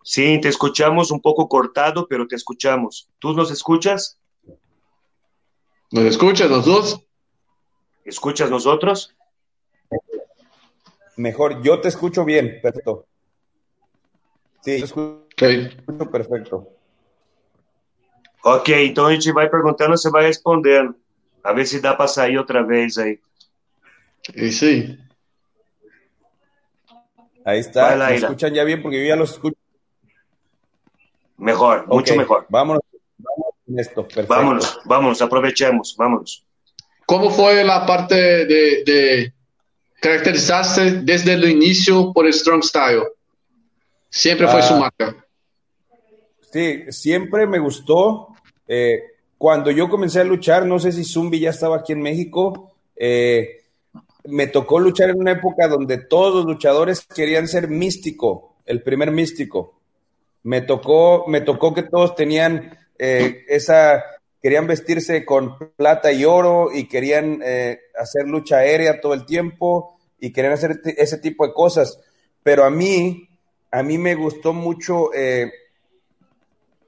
Sim, te escuchamos um pouco cortado, pero te escuchamos. ¿Tú nos escuchas? ¿Nos escuchas los dos? ¿Escuchas nosotros? Mejor, yo te escucho bien, perfecto. Sí, yo escucho okay. perfecto. Ok, então a gente vai perguntando, você vai respondendo. A ver se dá para sair outra vez aí. É isso aí. Ahí está. ¿Me escuchan ya bien? Porque yo ya los escucho. Mejor, mucho mejor. Vámonos, vámonos en esto. Perfecto. Vámonos, vámonos, aprovechemos, vámonos. ¿Cómo fue la parte de, de caracterizarse desde el inicio por el Strong Style? Siempre fue su ah. marca. Sí, siempre me gustó. Eh, cuando yo comencé a luchar, no sé si Zumbi ya estaba aquí en México, eh, me tocó luchar en una época donde todos los luchadores querían ser místico, el primer místico. Me tocó, me tocó que todos tenían eh, esa, querían vestirse con plata y oro y querían eh, hacer lucha aérea todo el tiempo y querían hacer ese tipo de cosas. Pero a mí, a mí me gustó mucho, eh,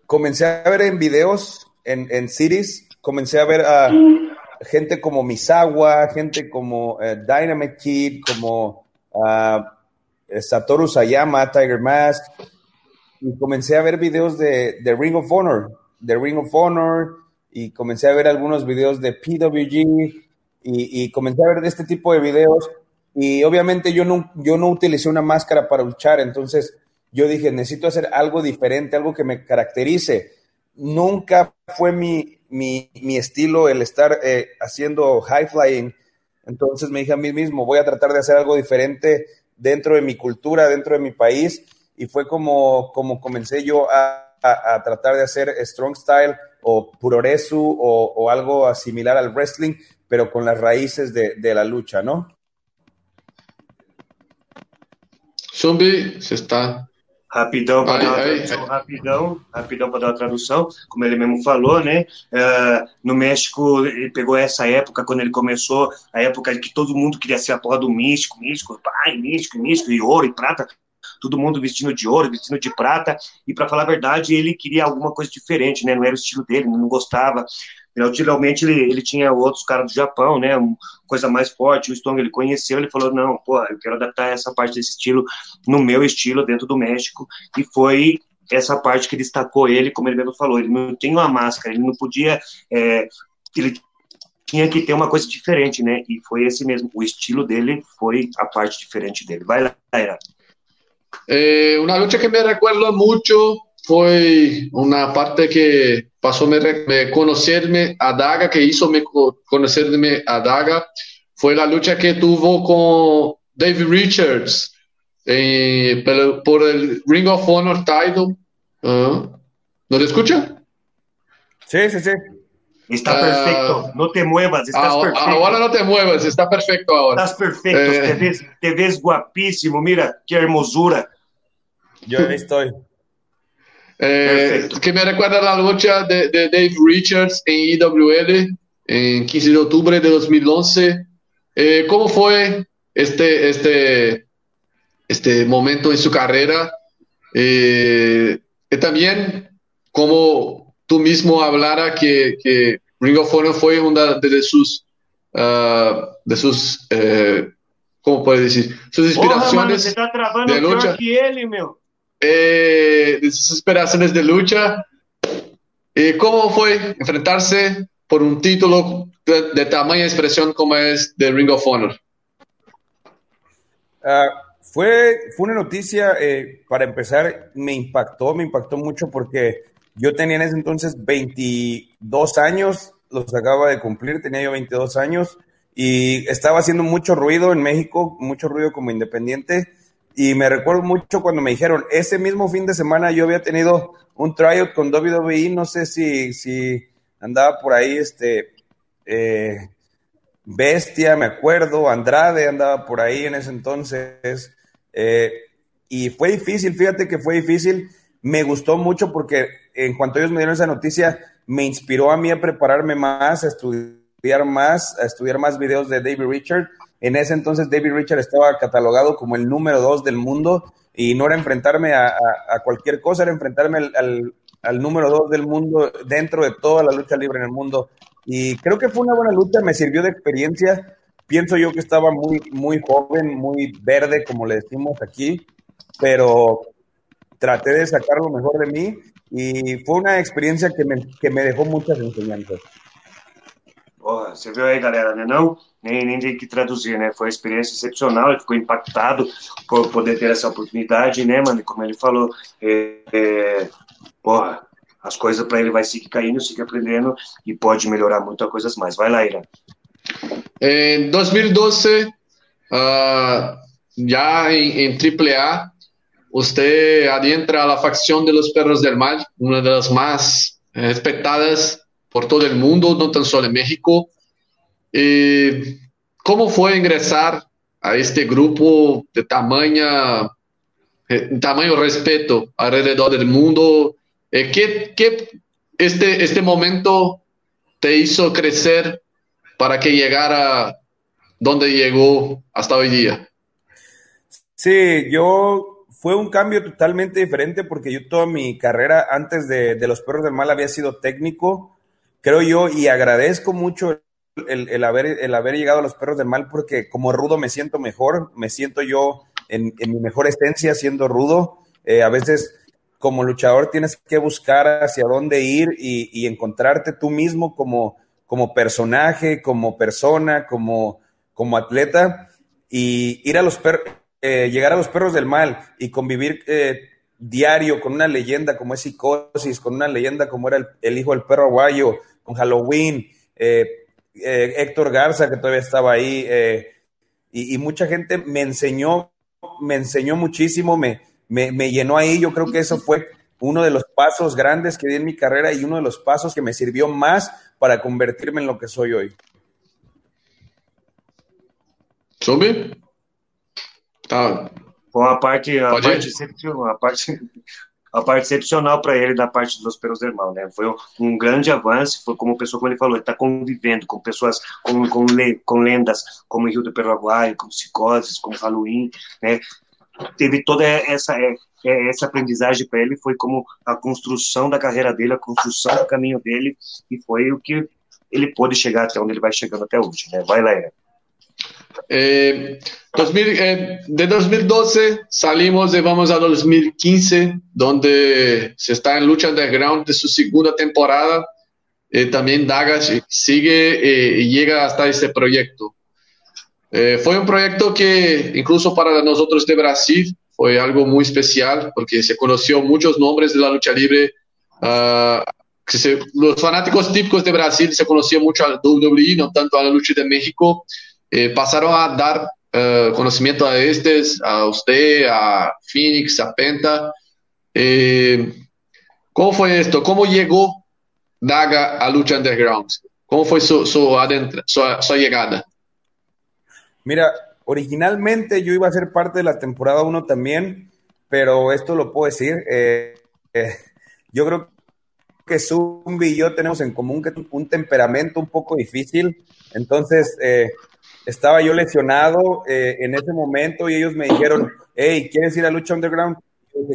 comencé a ver en videos, en, en cities, comencé a ver a gente como Misawa, gente como Dynamite Kid, como Satoru Sayama, Tiger Mask, y comencé a ver videos de, de, Ring of Honor, de Ring of Honor, y comencé a ver algunos videos de PWG, y, y, comencé a ver de este tipo de videos, y obviamente yo no, yo no utilicé una máscara para luchar, entonces yo dije, necesito hacer algo diferente, algo que me caracterice. Nunca fue mi, mi, mi estilo el estar eh, haciendo high flying, entonces me dije a mí mismo, voy a tratar de hacer algo diferente dentro de mi cultura, dentro de mi país, y fue como, como comencé yo a, tratar de hacer strong style o puroresu o, o, algo similar al wrestling, pero con las raíces de, de la lucha, ¿no? Zumbi, se está Rapidão para dar uma tradução, rapidão, rapidão para dar uma tradução, como ele mesmo falou, né? Uh, no México, ele pegou essa época, quando ele começou, a época que todo mundo queria ser a porra do místico, místico, pai, místico, místico, e ouro e prata, todo mundo vestindo de ouro, vestindo de prata, e para falar a verdade, ele queria alguma coisa diferente, né? Não era o estilo dele, não gostava. Geralmente ele, ele tinha outros caras do Japão, né? Coisa mais forte. O Strong ele conheceu, ele falou: não, pô, eu quero adaptar essa parte desse estilo no meu estilo dentro do México. E foi essa parte que destacou ele, como ele mesmo falou. Ele não tinha uma máscara, ele não podia. É, ele tinha que ter uma coisa diferente, né? E foi esse mesmo. O estilo dele foi a parte diferente dele. Vai lá, Era. Eh, una lucha que me recuerdo mucho fue una parte que pasó me, me conocerme a Daga, que hizo me conocerme a Daga, fue la lucha que tuvo con David Richards eh, por el Ring of Honor title. Uh, ¿No te escucha? Sí, sí, sí. Está perfecto, no te muevas, estás ahora, perfecto. Ahora no te muevas, está perfecto ahora. Estás perfecto, eh. te, ves, te ves guapísimo, mira, qué hermosura. Yo ahí estoy. Eh, que me recuerda la lucha de, de, Dave Richards en IWL en 15 de octubre de 2011. Eh, ¿Cómo fue este, este, este momento en su carrera? Eh, y también, como tú mismo hablara que, que Ring of Honor fue una de sus, uh, de sus eh, ¿cómo puede decir? Sus inspiraciones Porra, mano, de lucha. Que meu. eh, de sus de lucha. Eh, ¿Cómo fue enfrentarse por un título de, de tamaña expresión como es de Ring of Honor? Uh, fue, fue una noticia, eh, para empezar, me impactó, me impactó mucho porque yo tenía en ese entonces 22 años, los acaba de cumplir, tenía yo 22 años y estaba haciendo mucho ruido en México, mucho ruido como independiente y me recuerdo mucho cuando me dijeron, ese mismo fin de semana yo había tenido un tryout con WWE, no sé si, si andaba por ahí este eh, Bestia, me acuerdo, Andrade andaba por ahí en ese entonces. Eh, y fue difícil, fíjate que fue difícil. Me gustó mucho porque en cuanto ellos me dieron esa noticia, me inspiró a mí a prepararme más, a estudiar más, a estudiar más videos de David Richard en ese entonces David Richard estaba catalogado como el número dos del mundo y no era enfrentarme a, cualquier cosa, era enfrentarme al, número dos del mundo dentro de toda la lucha libre en el mundo. Y creo que fue una buena lucha, me sirvió de experiencia. Pienso yo que estaba muy, muy joven, muy verde, como le decimos aquí, pero traté de sacar lo mejor de mí y fue una experiencia que me, que me dejó muchas enseñanzas. Porra, você viu aí, galera, né? Não, nem, nem tem que traduzir, né? Foi uma experiência excepcional, ele ficou impactado por poder ter essa oportunidade, né, mano? E como ele falou, é, é, porra, as coisas para ele vai seguir caindo, seguir aprendendo e pode melhorar muitas coisas mais. Vai lá, Ira. En 2012, uh, ya en, en AAA, usted adentra a facción de los Perros del Mal, una de las más respetadas por todo el mundo, no tan solo en México. Eh, ¿Cómo fue ingresar a este grupo de tamaña, eh, tamaño respeto alrededor del mundo? Eh, ¿qué, qué este, este momento te hizo crecer para que llegara donde llegó hasta hoy día? Sí, yo fue un cambio totalmente diferente porque yo toda mi carrera antes de, de los Perros del Mal había sido técnico creo yo, y agradezco mucho el, el, haber, el haber llegado a los perros del mal porque como rudo me siento mejor, me siento yo en, mi mejor esencia siendo rudo. Eh, a veces como luchador tienes que buscar hacia dónde ir y, encontrarte tú mismo como, como personaje, como persona, como, como atleta y ir a los perros, eh, llegar a los perros del mal y convivir eh, diario con una leyenda como es Psicosis, con una leyenda como era el hijo del perro aguayo, con Halloween, eh, eh, Héctor Garza, que todavía estaba ahí, eh, y, y, mucha gente me enseñó, me enseñó muchísimo, me, me, me, llenó ahí. Yo creo que eso fue uno de los pasos grandes que di en mi carrera y uno de los pasos que me sirvió más para convertirme en lo que soy hoy. ¿Sobe? Ah, Foi uma parte, a parte, a parte a parte excepcional para ele da parte dos Pelos Irmãos, né? Foi um grande avanço, foi como pessoa, como ele falou, ele está convivendo com pessoas, com, com, com lendas como Rio do Paraguai, como Psicoses, como Halloween, né? Teve toda essa é, é, essa aprendizagem para ele, foi como a construção da carreira dele, a construção do caminho dele, e foi o que ele pôde chegar até onde ele vai chegando até hoje, né? Vai lá, Era. Eh, 2000, eh, de 2012 salimos y vamos a 2015, donde se está en lucha underground de su segunda temporada. Eh, también Daga sigue y llega hasta este proyecto. fue un proyecto que incluso para nosotros de Brasil fue algo muy especial porque se conoció muchos nombres de la lucha libre. Uh, que se, los fanáticos típicos de Brasil se conocían mucho al WWE, no tanto a la lucha de México. Eh, pasaron a dar uh, conocimiento a estes, a usted, a Phoenix, a Penta. Eh, ¿Cómo fue esto? ¿Cómo llegó Daga a Lucha Underground? ¿Cómo fue su, su, adentra, su, su llegada? Mira, originalmente yo iba a ser parte de la temporada 1 también, pero esto lo puedo decir. Eh, eh, yo creo que Zumbi y yo tenemos en común que un temperamento un poco difícil. Entonces, eh, estaba yo lesionado eh, en ese momento y ellos me dijeron, hey, ¿quieres ir a lucha underground?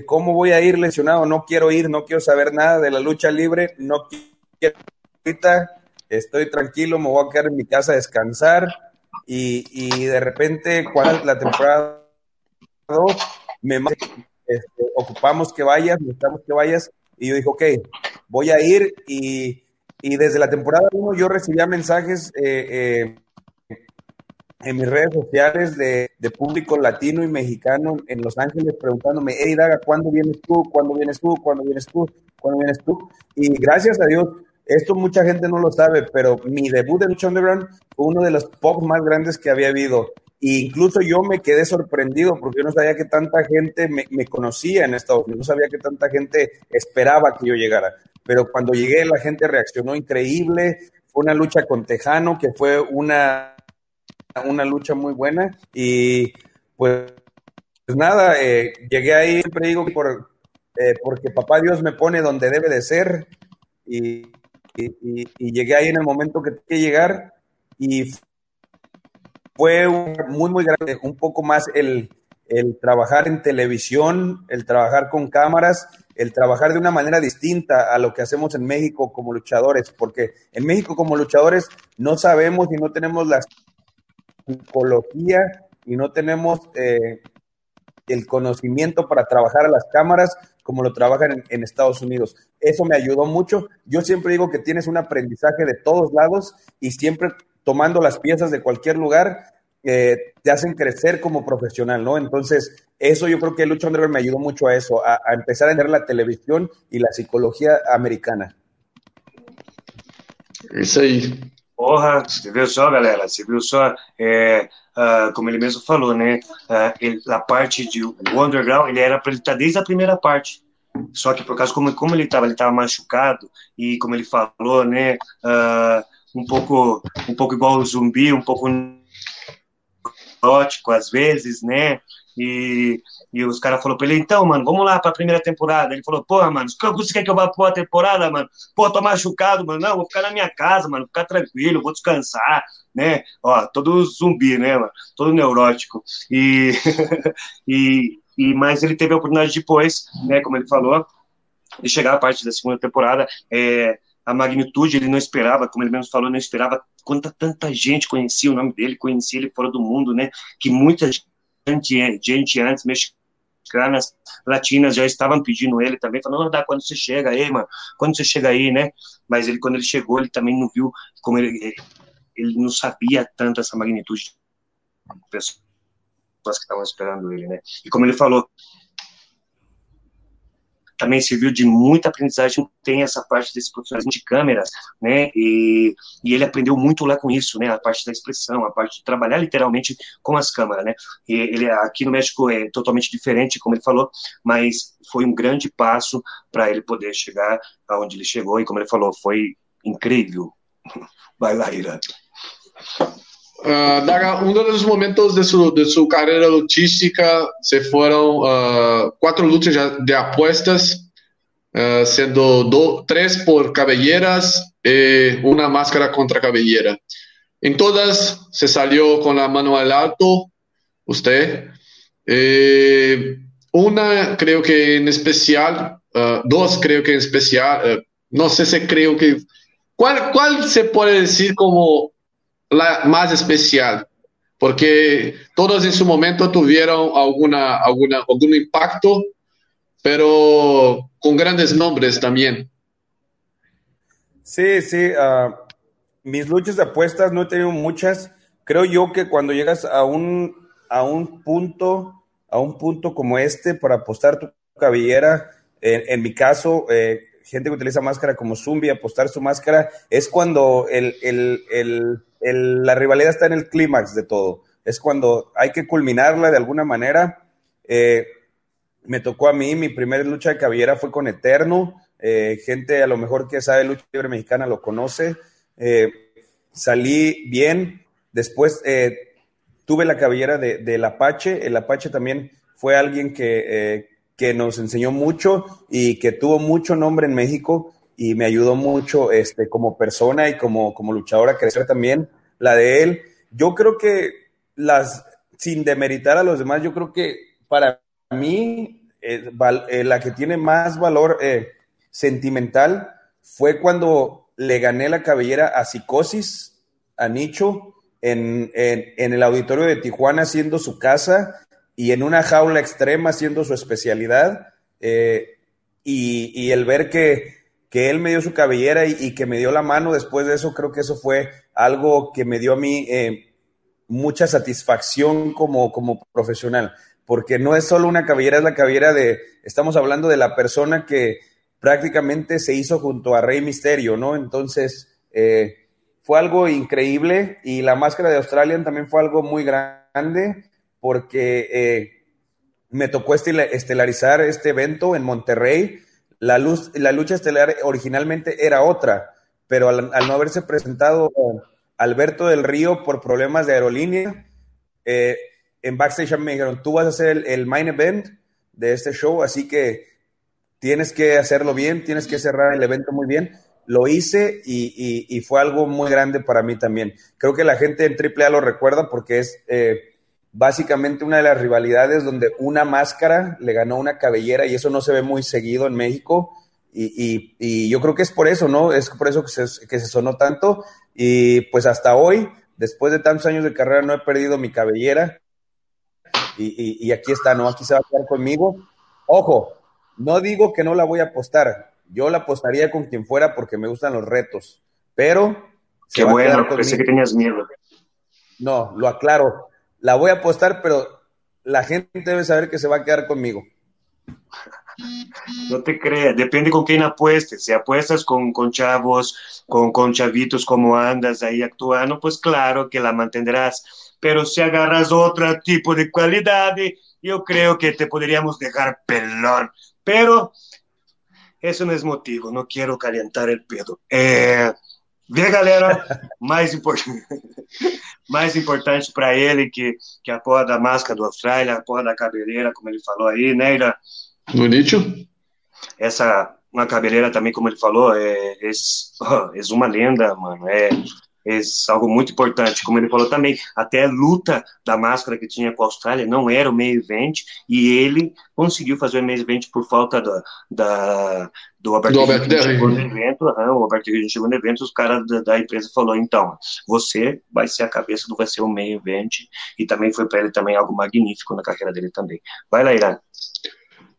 ¿Cómo voy a ir lesionado? No quiero ir, no quiero saber nada de la lucha libre, no quiero ahorita, estoy tranquilo, me voy a quedar en mi casa a descansar y, y de repente, cuando la temporada 2, me este, ocupamos que vayas, necesitamos que vayas y yo dije, ok, voy a ir y, y desde la temporada 1 yo recibía mensajes eh, eh, en mis redes sociales de, de, público latino y mexicano en Los Ángeles preguntándome, hey Daga, ¿cuándo vienes tú? ¿Cuándo vienes tú? ¿Cuándo vienes tú? ¿Cuándo vienes tú? Y gracias a Dios, esto mucha gente no lo sabe, pero mi debut de Lucha Underground fue uno de los pop más grandes que había habido. E incluso yo me quedé sorprendido porque yo no sabía que tanta gente me, me conocía en Estados Unidos, no sabía que tanta gente esperaba que yo llegara. Pero cuando llegué la gente reaccionó increíble, fue una lucha con Tejano, que fue una una lucha muy buena y pues, nada, eh, llegué ahí, siempre digo, por, eh, porque papá Dios me pone donde debe de ser y, llegué ahí en el momento que tenía que llegar y fue muy, muy grande, un poco más el trabajar en televisión, el trabajar con cámaras, el trabajar de una manera distinta a lo que hacemos en México como luchadores, porque en México como luchadores no sabemos y no tenemos las psicología y no tenemos eh, el conocimiento para trabajar a las cámaras como lo trabajan en, Estados Unidos. Eso me ayudó mucho. Yo siempre digo que tienes un aprendizaje de todos lados y siempre tomando las piezas de cualquier lugar, eh, te hacen crecer como profesional, ¿no? Entonces, eso yo creo que Lucho Underground me ayudó mucho a eso, a, empezar a entender la televisión y la psicología americana. Aí. Porra, você viu só, galera? Você viu só, é, uh, como ele mesmo falou, né? Uh, ele, a parte de o underground, ele era para ele estar tá desde a primeira parte. Só que por causa como, como ele estava, ele estava machucado e como ele falou, né? Uh, um pouco, um pouco igual o zumbi, um pouco neurótico às vezes, né? E, e os caras falaram pra ele, então, mano, vamos lá pra primeira temporada. Ele falou, porra, mano, você quer que eu vá pra temporada, mano? Pô, tô machucado, mano. Não, vou ficar na minha casa, mano, ficar tranquilo, vou descansar, né? Ó, todo zumbi, né, mano? Todo neurótico. E, <laughs> e, e, mas ele teve a oportunidade depois, né, como ele falou, de chegar à parte da segunda temporada. É, a magnitude ele não esperava, como ele mesmo falou, não esperava quanta tanta gente conhecia o nome dele, conhecia ele fora do mundo, né? Que muita gente, gente antes, mexicanas, latinas já estavam pedindo ele também, falando, não, dá quando você chega aí, mano, quando você chega aí, né? Mas ele, quando ele chegou, ele também não viu como ele, ele não sabia tanto essa magnitude de pessoas que estavam esperando ele, né? E como ele falou, também serviu de muita aprendizagem, tem essa parte desse profissionalismo de câmeras, né, e, e, ele aprendeu muito lá com isso, né, a parte da expressão, a parte de trabalhar literalmente com as câmeras, né, e ele aqui no México é totalmente diferente, como ele falou, mas foi um grande passo para ele poder chegar aonde ele chegou, e como ele falou, foi incrível. Vai lá, Ira. Uh, Daga, um dos momentos de sua de su carreira lutística se foram uh, quatro lutas de apuestas, uh, sendo do, três por cabelleras e uma máscara contra cabellera. Em todas se salió com a mano al alto, usted. Eh, una creo que en especial, dos creo que en especial, no sé si creo que... ¿Cuál, ¿Cuál se puede decir como la más especial, porque todos en su momento tuvieron alguna, alguna, algún impacto, pero con grandes nombres también. Sí, sí. Uh, mis luchas de apuestas no he tenido muchas. Creo yo que cuando llegas a un, a un punto, a un punto como este para apostar tu cabellera, en, en mi caso, eh, gente que utiliza máscara como Zumbi, apostar su máscara, es cuando el, el, el la rivalidad está en el clímax de todo. Es cuando hay que culminarla de alguna manera. Eh, me tocó a mí, mi primera lucha de cabellera fue con Eterno. Eh, gente a lo mejor que sabe lucha libre mexicana lo conoce. Eh, salí bien. Después tuve la cabellera del de, Apache. El Apache también fue alguien que, que nos enseñó mucho y que tuvo mucho nombre en México y me ayudó mucho este, como persona y como, como a crecer también, la de él. Yo creo que las, sin demeritar a los demás, yo creo que para mí eh, eh, la que tiene más valor eh, sentimental fue cuando le gané la cabellera a Psicosis, a Nicho, en, en, el auditorio de Tijuana haciendo su casa y en una jaula extrema haciendo su especialidad. y, y el ver que que él me dio su cabellera y, que me dio la mano después de eso, creo que eso fue algo que me dio a mí eh, mucha satisfacción como, como profesional, porque no es solo una cabellera, es la cabellera de, estamos hablando de la persona que prácticamente se hizo junto a Rey Misterio, ¿no? Entonces, eh, fue algo increíble y la máscara de Australia también fue algo muy grande porque eh, me tocó estelarizar este evento en Monterrey la, luz, la lucha estelar originalmente era otra, pero al, no haberse presentado Alberto del Río por problemas de aerolínea, eh, en backstage me dijeron, tú vas a ser el, main event de este show, así que tienes que hacerlo bien, tienes que cerrar el evento muy bien. Lo hice y, fue algo muy grande para mí también. Creo que la gente en AAA lo recuerda porque es eh, básicamente una de las rivalidades donde una máscara le ganó una cabellera y eso no se ve muy seguido en México. Y, yo creo que es por eso, ¿no? Es por eso que se, que se sonó tanto. Y pues hasta hoy, después de tantos años de carrera, no he perdido mi cabellera. Y, aquí está, ¿no? Aquí se va a quedar conmigo. Ojo, no digo que no la voy a apostar. Yo la apostaría con quien fuera porque me gustan los retos. Pero Qué bueno, pensé que tenías miedo. No, lo aclaro. La voy a apostar, pero la gente debe saber que se va a quedar conmigo. No te creas, depende con quién apuestes. Si apuestas con, con chavos, con, con chavitos como andas ahí actuando, pues claro que la mantendrás. Pero si agarras otro tipo de cualidad, yo creo que te podríamos dejar pelón. Pero eso no es motivo, no quiero calentar el pedo. Eh, Vê, galera, mais, import... <laughs> mais importante para ele que, que a porra da máscara do Austrália, a porra da cabeleira, como ele falou aí, né, Ira? Bonito. Essa, uma cabeleira também, como ele falou, é, é, é uma lenda, mano. É, é algo muito importante, como ele falou também, até a luta da máscara que tinha com a Austrália não era o meio event, e ele conseguiu fazer o meio event por falta da, da do Alberto do Alberto chegou no evento, uhum, o Alberto Rio chegou no evento, os caras da, da, empresa falou, então, você vai ser a cabeça do vai ser o meio event, e também foi para ele também algo magnífico na carreira dele também. Vai lá, Irã.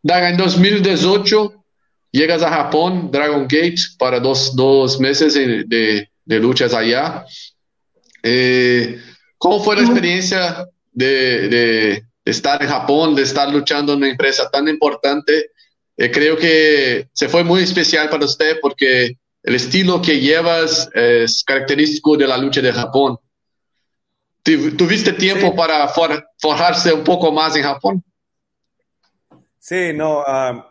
Daga, em 2018, llegas a Japão, Dragon Gate, para dois, dois meses de de luchas allá. Eh, ¿Cómo fue la experiencia de, de, estar en Japón, de estar luchando en una empresa tan importante? Eh, creo que se fue muy especial para usted porque el estilo que llevas es característico de la lucha de Japón. ¿Tuviste tiempo sí. para for, forjarse un poco más en Japón? Sí, no. Uh,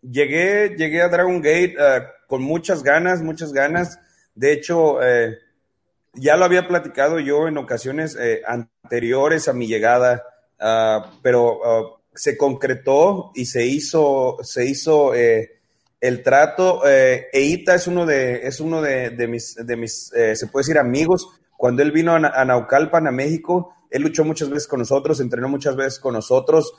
llegué, llegué a Dragon Gate uh, con muchas ganas, muchas ganas. De hecho, eh, ya lo había platicado yo en ocasiones eh, anteriores a mi llegada, uh, pero uh, se concretó y se hizo, se hizo eh, el trato. Eita es uno de, es uno de, de mis, de mis se puede decir, amigos. Cuando él vino a, a, Naucalpan, a México, él luchó muchas veces con nosotros, entrenó muchas veces con nosotros.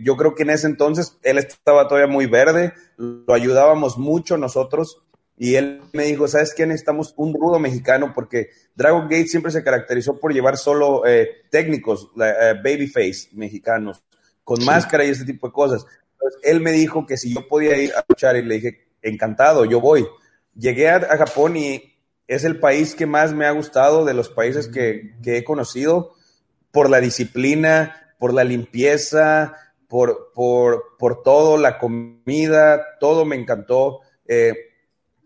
yo creo que en ese entonces él estaba todavía muy verde, lo ayudábamos mucho nosotros. Y él me dijo, ¿sabes qué? Necesitamos un rudo mexicano porque Dragon Gate siempre se caracterizó por llevar solo eh, técnicos, eh, babyface mexicanos, con sí. máscara y este tipo de cosas. Entonces, él me dijo que si yo podía ir a luchar y le dije, encantado, yo voy. Llegué a, a Japón y es el país que más me ha gustado de los países que, que he conocido por la disciplina, por la limpieza, por, por, por todo, la comida, todo me encantó. Eh,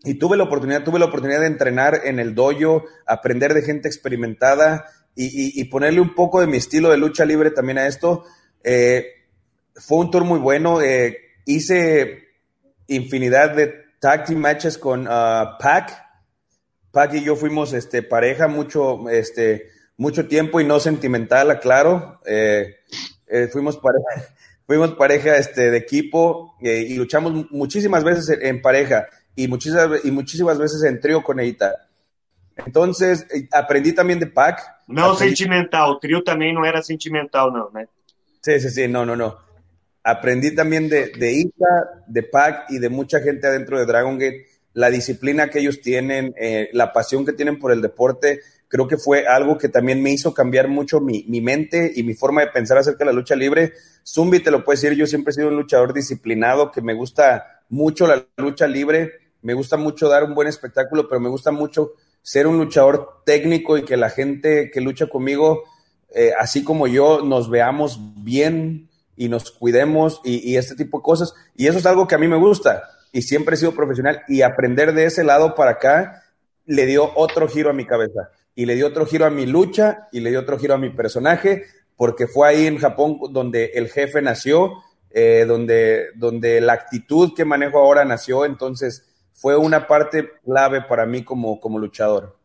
y tuve la oportunidad, tuve la oportunidad de entrenar en el dojo, aprender de gente experimentada y, y, ponerle un poco de mi estilo de lucha libre también a esto. Eh, fue un tour muy bueno. Eh, hice infinidad de tag team matches con uh, Pac. Pac y yo fuimos este, pareja mucho, este, mucho tiempo y no sentimental, aclaro. Eh, fuimos pareja, <laughs> fuimos pareja este, de equipo y luchamos muchísimas veces en pareja y muchísimas, y muchísimas veces en trío con Eita. Entonces, eh, aprendí también de Pac. No aprendí... sentimental, trío también no era sentimental, no, ¿no? Sí, sí, sí, no, no, no. Aprendí también de, de Ita, de Pac y de mucha gente adentro de Dragon Gate, la disciplina que ellos tienen, eh, la pasión que tienen por el deporte. Creo que fue algo que también me hizo cambiar mucho mi, mi mente y mi forma de pensar acerca de la lucha libre. Zumbi te lo puede decir, yo siempre he sido un luchador disciplinado que me gusta mucho la lucha libre me gusta mucho dar un buen espectáculo, pero me gusta mucho ser un luchador técnico y que la gente que lucha conmigo, eh, así como yo, nos veamos bien y nos cuidemos y, y, este tipo de cosas. Y eso es algo que a mí me gusta y siempre he sido profesional y aprender de ese lado para acá le dio otro giro a mi cabeza y le dio otro giro a mi lucha y le dio otro giro a mi personaje porque fue ahí en Japón donde el jefe nació, eh, donde, donde la actitud que manejo ahora nació, entonces fue una parte clave para mim como, como luchador.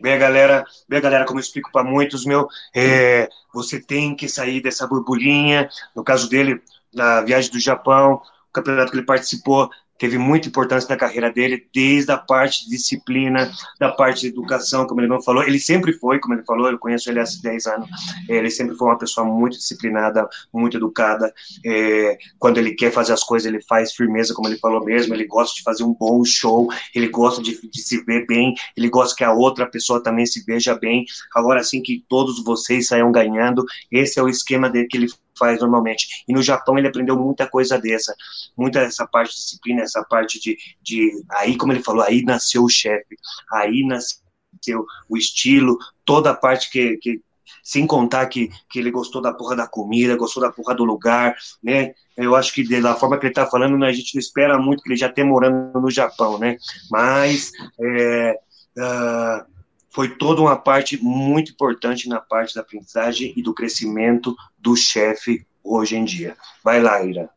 Bem, galera, bem, galera, como eu explico para muitos, meu, é, você tem que sair dessa borbulhinha. No caso dele, na viagem do Japão, o campeonato que ele participou, teve muita importância na carreira dele, desde a parte de disciplina, da parte de educação, como ele não falou. Ele sempre foi, como ele falou, eu conheço ele há 10 anos, ele sempre foi uma pessoa muito disciplinada, muito educada. É, quando ele quer fazer as coisas, ele faz firmeza, como ele falou mesmo. Ele gosta de fazer um bom show, ele gosta de, de se ver bem, ele gosta que a outra pessoa também se veja bem. Agora, assim que todos vocês saiam ganhando, esse é o esquema dele que ele faz normalmente. E no Japão ele aprendeu muita coisa dessa, muita dessa parte de disciplina, essa parte de, de aí, como ele falou, aí nasceu o chefe, aí nasceu o estilo, toda a parte que, que sem contar que, que ele gostou da porra da comida, gostou da porra do lugar, né? Eu acho que da forma que ele está falando, né, a gente não espera muito que ele já esteja morando no Japão, né? Mas é, uh, foi toda uma parte muito importante na parte da aprendizagem e do crescimento do chefe hoje em dia. Vai lá, Ira.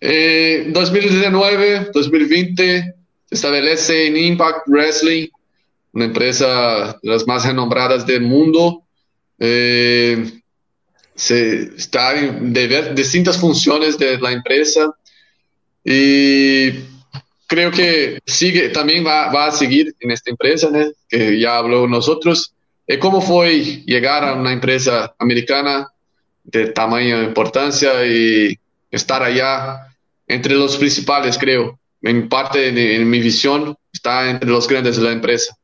Eh, 2019, 2020, se estabelece en Impact Wrestling, una empresa de las más renombradas del mundo. Eh, se está en distintas funciones de la empresa y creo que sigue, también va, va a seguir en esta empresa, ¿no? que ya habló nosotros. Eh, ¿Cómo fue llegar a una empresa americana de tamaño, importancia y estar allá entre los principales, creo? En parte de en mi visión, está entre los grandes de la empresa.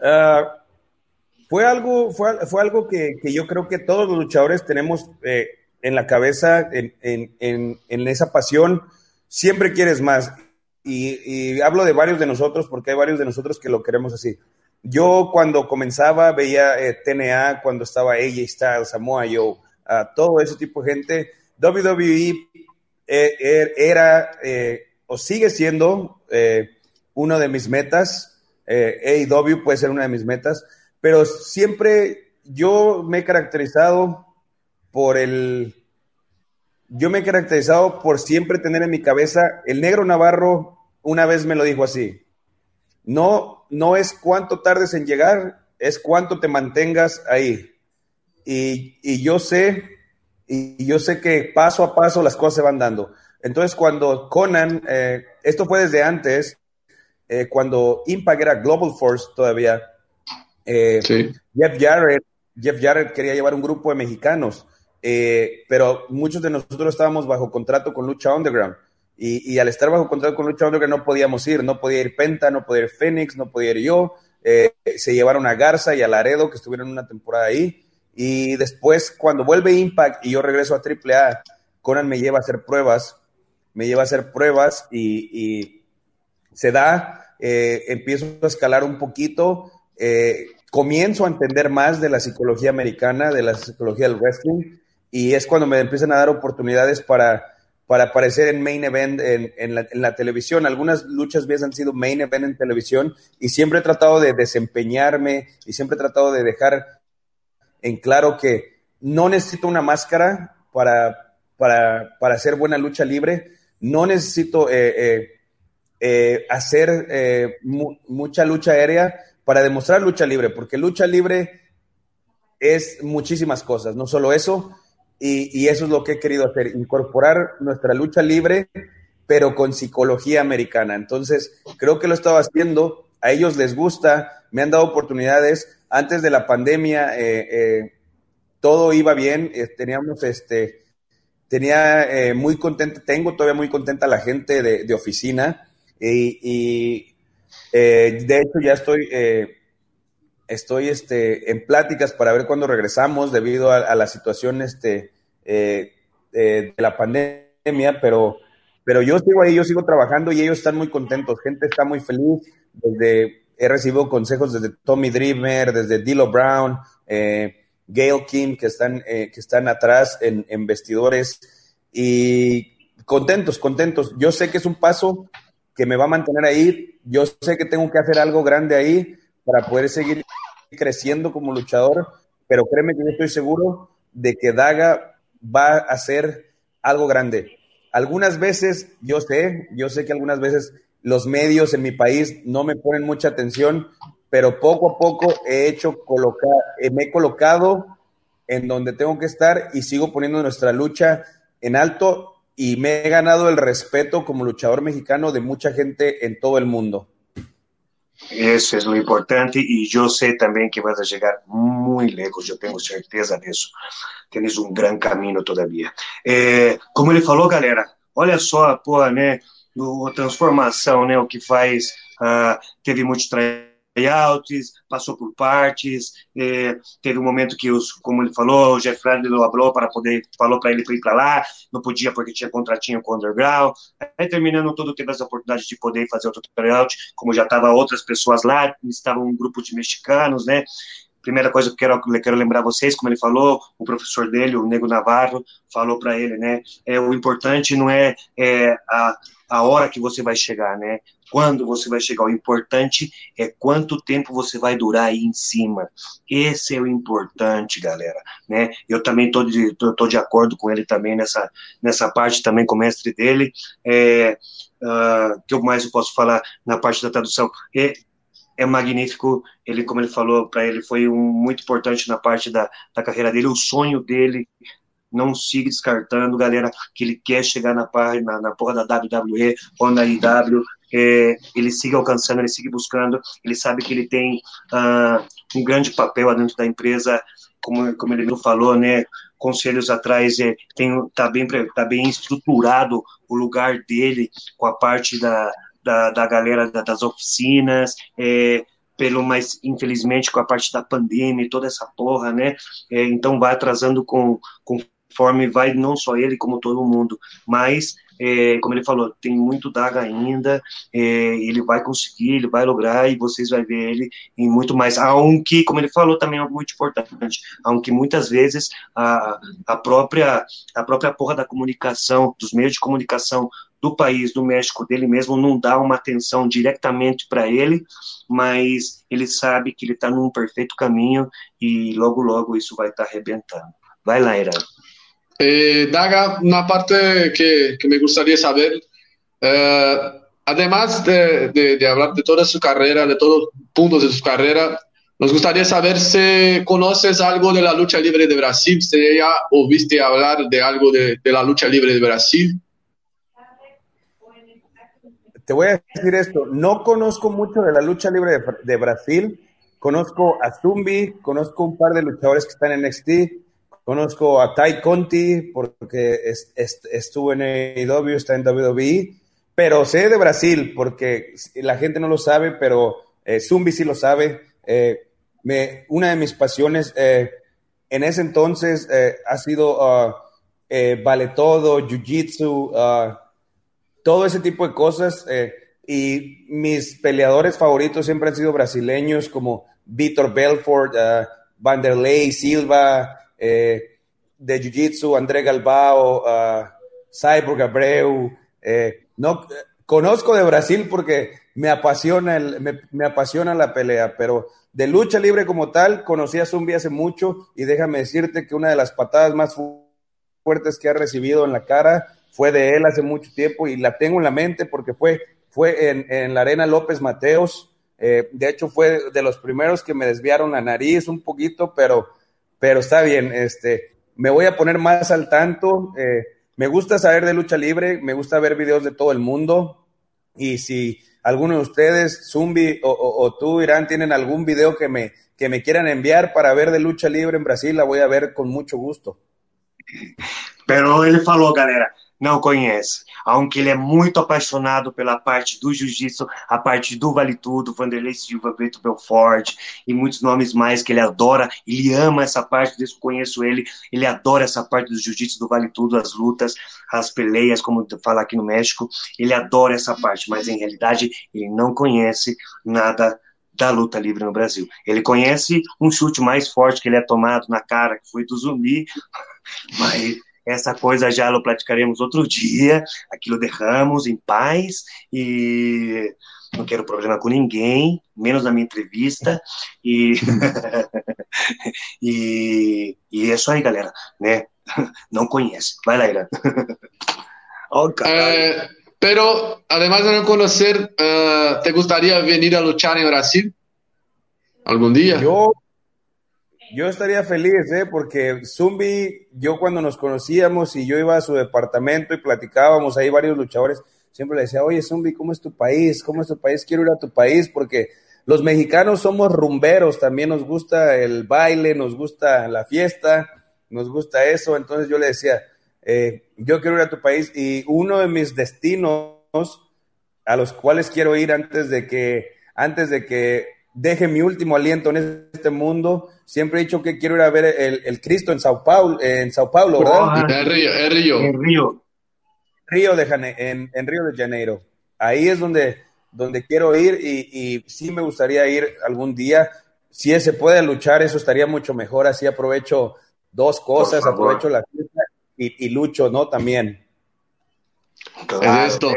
Uh, fue algo, fue, fue algo que, que, yo creo que todos los luchadores tenemos eh, en la cabeza, en, en, en, en esa pasión siempre quieres más. Y, hablo de varios de nosotros porque hay varios de nosotros que lo queremos así. Yo cuando comenzaba veía eh, TNA, cuando estaba AJ Styles, Samoa Joe, uh, todo ese tipo de gente. WWE eh, er, era eh, o sigue siendo eh, uno de mis metas. AEW puede ser una de mis metas, pero siempre yo me he caracterizado por el, yo me he caracterizado por siempre tener en mi cabeza, el negro Navarro una vez me lo dijo así, no, no es cuánto tardes en llegar, es cuánto te mantengas ahí. Y, y yo sé, y yo sé que paso a paso las cosas se van dando. Entonces cuando Conan, eh, esto fue desde antes, eh, cuando Impact era Global Force todavía, eh, sí. Jeff Jarrett, Jeff Jarrett quería llevar un grupo de mexicanos eh, pero muchos de nosotros estábamos bajo contrato con Lucha Underground. Y, y, al estar bajo contrato con Lucha Underground no podíamos ir, no podía ir Penta, no podía ir Phoenix, no podía ir yo. Eh, se llevaron a Garza y a Laredo, que estuvieron una temporada ahí. Y después, cuando vuelve Impact y yo regreso a AAA, Conan me lleva a hacer pruebas, me lleva a hacer pruebas y, y se da, eh, empiezo a escalar un poquito, eh, comienzo a entender más de la psicología americana, de la psicología del wrestling, y es cuando me empiezan a dar oportunidades para, para aparecer en main event en, en, la, televisión. Algunas luchas mías han sido main event en televisión y siempre he tratado de desempeñarme y siempre he tratado de dejar en claro que no necesito una máscara para, para, para hacer buena lucha libre, no necesito eh, eh, eh, hacer mu mucha lucha aérea para demostrar lucha libre, porque lucha libre es muchísimas cosas, no solo eso, y, eso es lo que he querido hacer, incorporar nuestra lucha libre, pero con psicología americana. Entonces, creo que lo estaba haciendo, a ellos les gusta, me han dado oportunidades. Antes de la pandemia, eh, eh, todo iba bien, eh, teníamos este, tenía eh, muy contenta, tengo todavía muy contenta la gente de, oficina y, y de hecho ya estoy estoy este, en pláticas para ver cuándo regresamos debido a, la situación este, eh, eh, de la pandemia, pero, pero yo sigo ahí, yo sigo trabajando y ellos están muy contentos, gente está muy feliz, desde, he recibido consejos desde Tommy Dreamer, desde Dilo Brown, eh, Gail Kim, que están, eh, que están atrás en vestidores. Y contentos, contentos. Yo sé que es un paso que me va a mantener ahí, yo sé que tengo que hacer algo grande ahí para poder seguir creciendo como luchador, pero créeme que yo estoy seguro de que Daga va a ser algo grande. Algunas veces, yo sé, yo sé que algunas veces los medios en mi país no me ponen mucha atención, pero poco a poco he hecho colocar, eh, me he colocado en donde tengo que estar y sigo poniendo nuestra lucha en alto y me he ganado el respeto como luchador mexicano de mucha gente en todo el mundo. Eso es lo importante y yo sé también que vas a llegar muy lejos, yo tengo certeza de eso. Tienes um grande caminho todavia. É, como ele falou, galera, olha só porra, né? a transformação, né? O que faz. Uh, teve muito tryouts, passou por partes, é, teve um momento que, os, como ele falou, o Jeff Bradley falou para poder, falou para ele ir para lá, não podia porque tinha contratinho com o Underground, aí terminando tudo, teve as oportunidades de poder fazer outro tryout, como já estava outras pessoas lá, estavam um grupo de mexicanos, né, primeira coisa que quero, quero lembrar vocês, como ele falou, o professor dele, o Nego Navarro, falou para ele, né? É, o importante não é, é a, a hora que você vai chegar, né? Quando você vai chegar. O importante é quanto tempo você vai durar aí em cima. Esse é o importante, galera, né? Eu também estou de, tô, tô, de acordo com ele também nessa, nessa parte também com o mestre dele. É, uh, que mais eu posso falar na parte da tradução? É, é magnífico. Ele, como ele falou para ele, foi um, muito importante na parte da, da carreira dele. O sonho dele não siga descartando, galera, que ele quer chegar na, na, na porra da WWE ou na IW, é, ele siga alcançando, ele siga buscando, ele sabe que ele tem uh, um grande papel dentro da empresa, como, como ele falou, né, conselhos atrás, é, tem, tá, bem, tá bem estruturado o lugar dele com a parte da, da, da galera da, das oficinas, é, pelo mais infelizmente com a parte da pandemia e toda essa porra, né? É, então vai atrasando com, conforme vai não só ele como todo mundo, mas é, como ele falou, tem muito daga ainda, é, ele vai conseguir, ele vai lograr e vocês vão ver ele em muito mais. Aunque, como ele falou, também é muito importante, aunque muitas vezes a, a, própria, a própria porra da comunicação, dos meios de comunicação do país, do México, dele mesmo, não dá uma atenção diretamente para ele, mas ele sabe que ele está num perfeito caminho e logo, logo isso vai estar tá arrebentando. Vai lá, Irã. Eh, Daga, una parte que, que me gustaría saber, eh, además de, de, hablar de toda su carrera, de todos los puntos de su carrera, nos gustaría saber si conoces algo de la lucha libre de Brasil, si ya oíste hablar de algo de, de la lucha libre de Brasil. Te voy a decir esto, no conozco mucho de la lucha libre de, de Brasil, conozco a Zumbi, conozco un par de luchadores que están en NXT, Conozco a Ty Conti porque estuvo en AEW, está en WWE, pero sé de Brasil porque la gente no lo sabe, pero eh, Zumbi sí lo sabe. Eh, me, una de mis pasiones eh, en ese entonces ha sido uh, vale todo, jiu-jitsu, uh, todo ese tipo de cosas. y mis peleadores favoritos siempre han sido brasileños como Vitor Belfort, uh, Vanderlei Silva, eh, de Jiu-Jitsu, André Galbao, uh, Cyborg Abreu. Eh, no, conozco de Brasil porque me apasiona, el, me, me, apasiona la pelea, pero de lucha libre como tal, conocí a Zumbi hace mucho y déjame decirte que una de las patadas más fuertes que ha recibido en la cara fue de él hace mucho tiempo y la tengo en la mente porque fue, fue en, en la arena López Mateos. Eh, de hecho, fue de los primeros que me desviaron la nariz un poquito, pero pero está bien, este, me voy a poner más al tanto. Eh, me gusta saber de lucha libre, me gusta ver videos de todo el mundo. Y si alguno de ustedes, Zumbi o, o, tú, Irán, tienen algún video que me, que me quieran enviar para ver de lucha libre en Brasil, la voy a ver con mucho gusto. Pero ele falou, galera, não conhece. Aunque ele é muito apaixonado pela parte do jiu-jitsu, a parte do Vale Tudo, Vanderlei Silva, Beto Belfort e muitos nomes mais que ele adora, ele ama essa parte, desde que conheço ele, ele adora essa parte do jiu-jitsu, do Vale Tudo, as lutas, as peleias, como fala aqui no México, ele adora essa parte, mas em realidade ele não conhece nada da luta livre no Brasil. Ele conhece um chute mais forte que ele é tomado na cara, que foi do zumbi, <laughs> mas essa coisa já lo platicaremos outro dia. Aquilo derramos em paz e não quero problema com ninguém, menos na minha entrevista. E, <laughs> e, e é isso aí, galera, né? <laughs> Não conhece. Vai lá, Irã. <laughs> oh, eh, pero, además de não conhecer, uh, ¿te gustaría venir a luchar em Brasil? ¿Algún día? Yo, Yo estaría feliz, ¿eh? porque Zumbi, yo cuando nos conocíamos y yo iba a su departamento y platicábamos ahí varios luchadores, siempre le decía, oye Zumbi, ¿cómo es tu país? ¿Cómo es tu país? Quiero ir a tu país porque los mexicanos somos rumberos, también nos gusta el baile, nos gusta la fiesta, nos gusta eso. Entonces yo le decía, eh, yo quiero ir a tu país y uno de mis destinos a los cuales quiero ir antes de que, antes de que deje mi último aliento en este mundo. Siempre he dicho que quiero ir a ver el, Cristo en Sao Paulo, en Sao Paulo, ¿verdad? en Río, en Río. En Río. Río de Janeiro, en, Río de Janeiro. Ahí es donde, donde quiero ir y, y sí me gustaría ir algún día. Si se puede luchar, eso estaría mucho mejor. Así aprovecho dos cosas, aprovecho la fiesta y, y lucho, ¿no? También. Claro, es esto.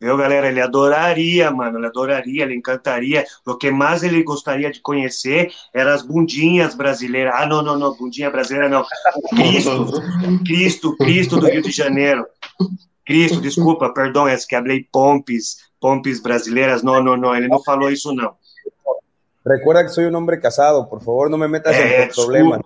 Viu, galera? Ele adoraria, mano, ele adoraria, ele encantaria. O que mais ele gostaria de conhecer eram as bundinhas brasileiras. Ah, não, não, não, bundinha brasileira não. Cristo, Cristo, Cristo do Rio de Janeiro. Cristo, desculpa, perdão, é que falei pompis, pompis brasileiras. Não, não, não, ele não falou isso não. Recuerda que soy un hombre casado, por favor, no me metas é, en problemas.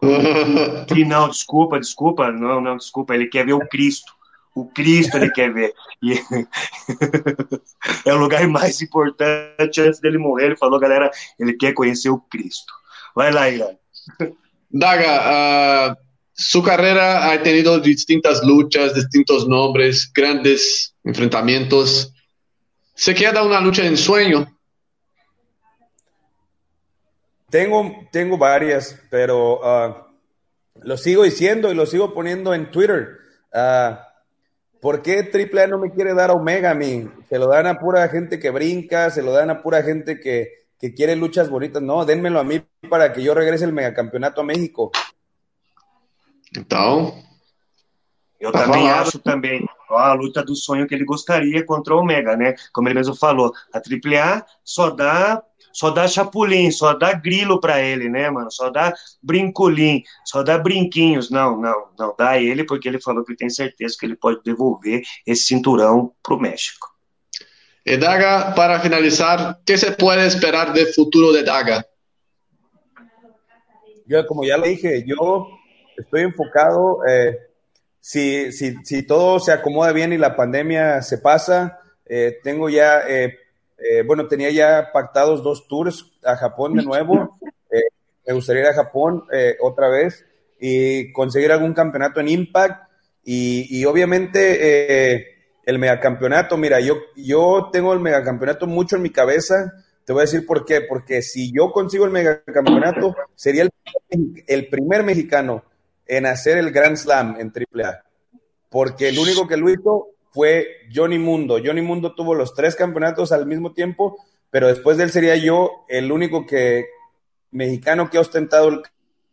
Sim, não, desculpa, desculpa, não, não, desculpa, ele quer ver o Cristo. O Cristo ele quer ver. E <laughs> é o lugar mais importante antes dele morrer. Ele falou, galera, ele quer conhecer o Cristo. Vai lá. Daga, uh, su carrera ha tenido distintas luchas, distintos nombres, grandes enfrentamientos. ¿Se queda una lucha en sueño? Tengo, tengo varias, pero uh, lo sigo diciendo y lo sigo poniendo en Twitter. Uh, ¿Por qué AAA no me quiere dar Omega a mí? Se lo dan a pura gente que brinca, se lo dan a pura gente que, que quiere luchas bonitas. No, dénmelo a mí para que yo regrese el megacampeonato a México. Então. Eu também falar. acho também. A luta do sonho que ele gostaria contra o Omega, né? Como ele mesmo falou, a AAA só dá só dá chapulim, só dá grilo para ele, né, mano? Só dá brincolim, só dá brinquinhos. Não, não, não dá ele porque ele falou que tem certeza que ele pode devolver esse cinturão pro México. E Daga, para finalizar, que se pode esperar de futuro de Daga? Yo, como ya le dije, yo estoy enfocado, eh, si, si, si, todo se acomoda bien y la pandemia se pasa, eh, tengo ya eh, eh, bueno, tenía ya pactados dos tours a Japón de nuevo. <laughs> Eh, me gustaría ir a Japón eh, otra vez y conseguir algún campeonato en Impact. Y, obviamente el megacampeonato, mira, yo, yo tengo el megacampeonato mucho en mi cabeza. Te voy a decir por qué. Porque si yo consigo el megacampeonato, sería el, el primer mexicano en hacer el Grand Slam en AAA. Porque el único que lo hizo fue Johnny Mundo. Johnny Mundo tuvo los tres campeonatos al mismo tiempo, pero después de él sería yo el único que mexicano que ha ostentado el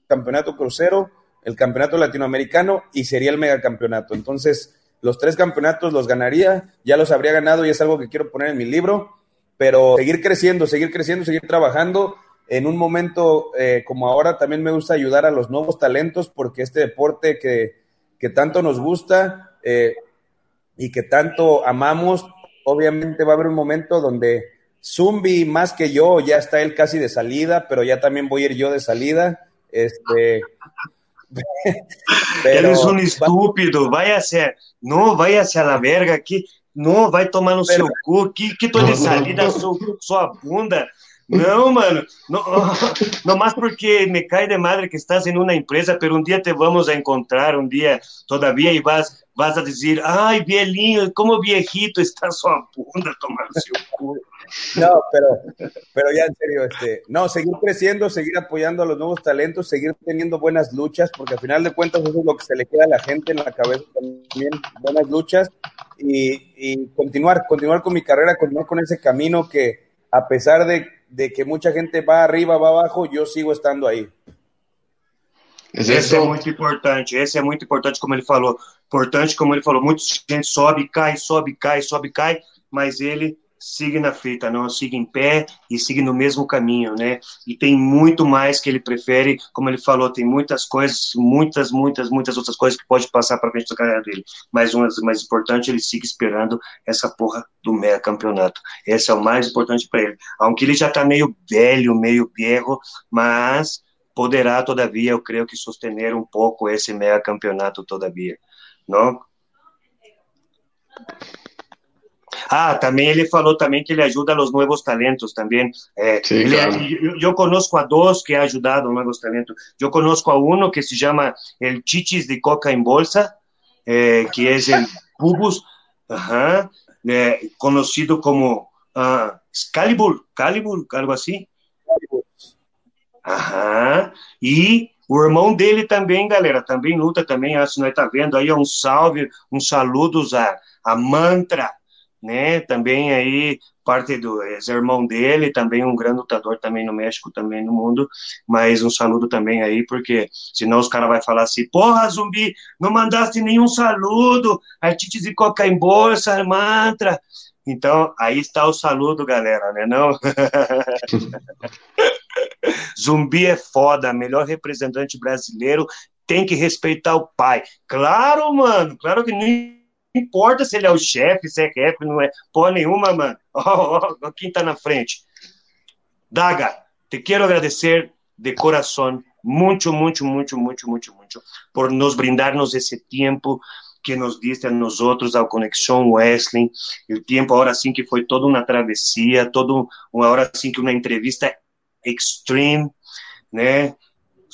campeonato crucero, el campeonato latinoamericano y sería el megacampeonato. Entonces, los tres campeonatos los ganaría, ya los habría ganado y es algo que quiero poner en mi libro, pero seguir creciendo, seguir creciendo, seguir trabajando. En un momento eh, como ahora también me gusta ayudar a los nuevos talentos porque este deporte que, tanto nos gusta, eh, y que tanto amamos, obviamente va a haber un momento donde Zumbi, más que yo, ya está él casi de salida, pero ya también voy a ir yo de salida. Este. <laughs> pero, Eres un estúpido, váyase, no, váyase a la verga que não vai tomar no pero, seu cu, que, que tô de salida, sua, sua bunda. Não, mano, não, <laughs> não mais porque me cai de madre que estás em uma empresa, pero um dia te vamos a encontrar, um dia todavia, e vas, vas a dizer, ai, velhinho, como viejito está sua bunda tomando seu cu. No, pero, pero ya en serio, este, no, seguir creciendo, seguir apoyando a los nuevos talentos, seguir teniendo buenas luchas, porque al final de cuentas eso es lo que se le queda a la gente en la cabeza también, buenas luchas, y, y continuar, continuar con mi carrera, continuar con ese camino que a pesar de de que mucha gente va arriba, va abajo, yo sigo estando aí. Esse é muito importante, esse é muito importante, como ele falou. Importante, como ele falou, muita gente sobe, cai, sobe, cai, sobe, cai, mas ele siga na fita, não siga em pé e siga no mesmo caminho, né? E tem muito mais que ele prefere, como ele falou, tem muitas coisas, muitas, muitas, muitas outras coisas que pode passar para frente da carreira dele. Mas uma das mais importantes, ele siga esperando essa porra do mega campeonato. Esse é o mais importante para ele. Aunque ele já tá meio velho, meio berro, mas poderá, todavia, eu creio que sostener um pouco esse mega campeonato, todavia, não? Ah, também ele falou também que ele ajuda os novos talentos também. É, eh, sí, ele, é, claro. a dois que ajudaram novos talentos. Eu conosco a um que se chama el Chichis de Coca em Bolsa, é, que é o Pubus, ajá, eh, como ah, uh, Calibur, Calibur, algo assim. Ajá, E o irmão dele também, galera, também luta também, se nós tá vendo aí, um salve, um saludos a, a Mantra, né? Também aí, parte do é, irmão dele, também um grande lutador também no México, também no mundo, mas um saludo também aí, porque senão os caras vão falar assim, porra, zumbi, não mandaste nenhum saludo, artistas de coca em bolsa, mantra. Então, aí está o saludo, galera, né não? <laughs> zumbi é foda, melhor representante brasileiro, tem que respeitar o pai. Claro, mano, claro que não importa se ele é o chefe, se é chefe, não é porra nenhuma, mano. <laughs> Oh, oh, quem tá na frente? Daga, te quero agradecer de coração, muito, muito, muito, muito, muito, muito, por nos brindarnos esse tempo que nos diste a nós outros, ao Conexão Wesley, o tempo, agora sim, que foi toda uma travessia, toda uma hora assim que uma entrevista extreme, né?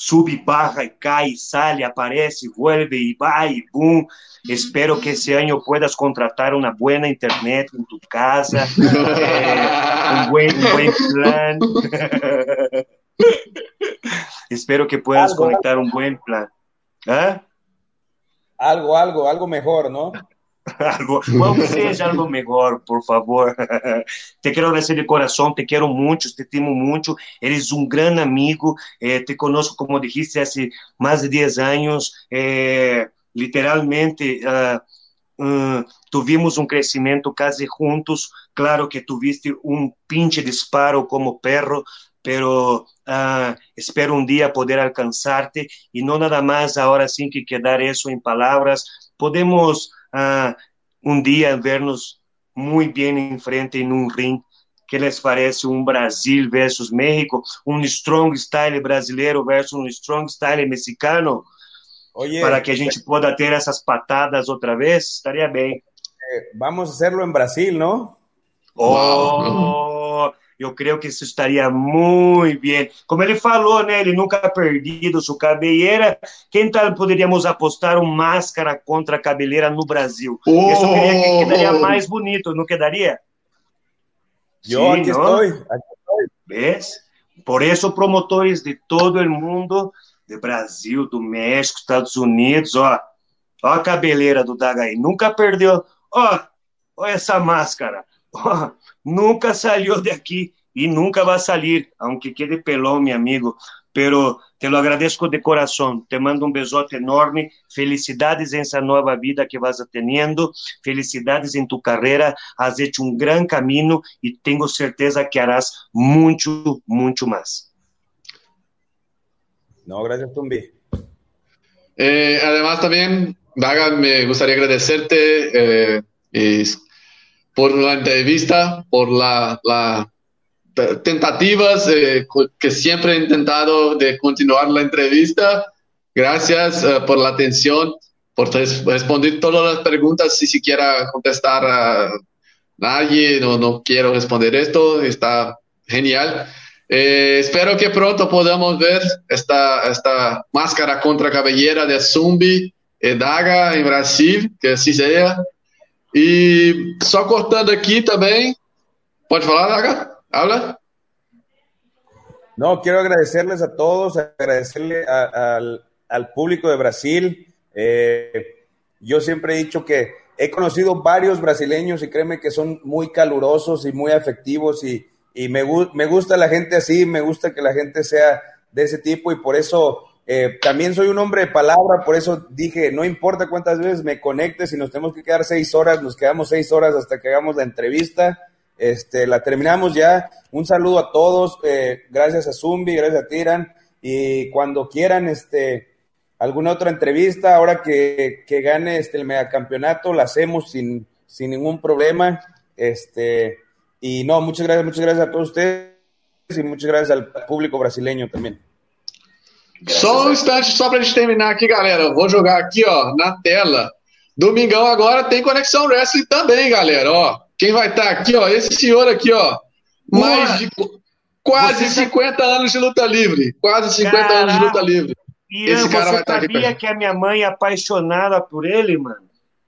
Sube, barra e cai, sale, aparece, vuelve e vai, e boom. Espero que esse ano puedas contratar uma boa internet em tu casa, <laughs> eh, um, buen, buen plan. <laughs> Espero que puedas algo, conectar un buen plan. ¿Ah? Algo, algo, algo mejor, ¿no? Vamos seja algo melhor, por favor. <laughs> te quero agradecer de coração, te quero muito, te temo muito. Eres um grande amigo, eh, te conosco, como dijiste, há mais de 10 anos. Eh, literalmente, uh, uh, tuvimos um crescimento quase juntos. Claro que tuviste um pinche disparo como perro, pero uh, espero um dia poder alcançar-te e não nada mais agora sim que quedar isso em palavras. Podemos uh, um dia vernos muito bem em frente em um ring. Que les parece um Brasil versus México, um strong style brasileiro versus um strong style mexicano? Oye, para que a gente pueda ter essas patadas outra vez, estaria bem. Eh, vamos a hacerlo en Brasil, ¿no? Oh, eu creio que isso estaria muito bem. Como ele falou, né? Ele nunca ha perdido sua cabeleira. Quem tal poderíamos apostar um máscara contra a cabeleira no Brasil? Oh. Isso que quedaria mais bonito, não quedaria? Eu aqui estou. Aqui estou. ¿Ves? Por isso, promotores de todo o mundo do Brasil, do México, Estados Unidos, ó. Ó a cabeleira do Dagaí, nunca perdeu. Ó, ó essa máscara. Nunca saiu daqui e nunca vai sair, aunque quede pelão, meu amigo. Pero te lo agradezco de coração. Te mando um besote enorme. Felicidades em essa nova vida que vas tendo. Felicidades em tu carreira. Has hecho um grande caminho e tenho certeza que harás muito, muito mais. No, gracias, Tumbi. Eh, además, también, Daga, me gustaría agradecerte eh, por la entrevista, por las la tentativas eh, que siempre he intentado de continuar la entrevista. Gracias por la atención, por responder todas las preguntas. Si siquiera contestar a nadie, no, no quiero responder esto, está genial. Eh, espero que pronto podamos ver esta, esta máscara contra cabellera de Zumbi e Daga em Brasil, que assim seja. E só cortando aqui também, pode falar, Daga? Habla. No, quiero agradecerles a todos, agradecerle a, a, al, al, público de Brasil. Eh, yo siempre he dicho que he conocido varios brasileños y créeme que son muy calurosos y muy afectivos y, y me, me gusta la gente así, me gusta que la gente sea de ese tipo y por eso eh, también soy un hombre de palabra, por eso dije, no importa cuántas veces me conecte, si nos tenemos que quedar seis horas, nos quedamos seis horas hasta que hagamos la entrevista. Este, la terminamos ya. Un saludo a todos, eh, gracias a Zumbi, gracias a Tiran, y cuando quieran, este, alguna otra entrevista, ahora que, gane este, el megacampeonato, la hacemos sin, sin ningún problema. Este, y no, muchas gracias, muchas gracias a todos ustedes e muitas graças ao público brasileiro Só um instante, só para a gente terminar aqui, galera. Vou jogar aqui, ó, na tela. Domingão agora tem Conexão Wrestling também, galera. Ó, quem vai estar tá aqui, ó, esse senhor aqui, ó, mais de quase você 50 tá... anos de luta livre. Quase 50 Caraca. anos de luta livre. Ian, esse cara você vai estar tá sabia aqui que a minha mãe é apaixonada por ele, mano?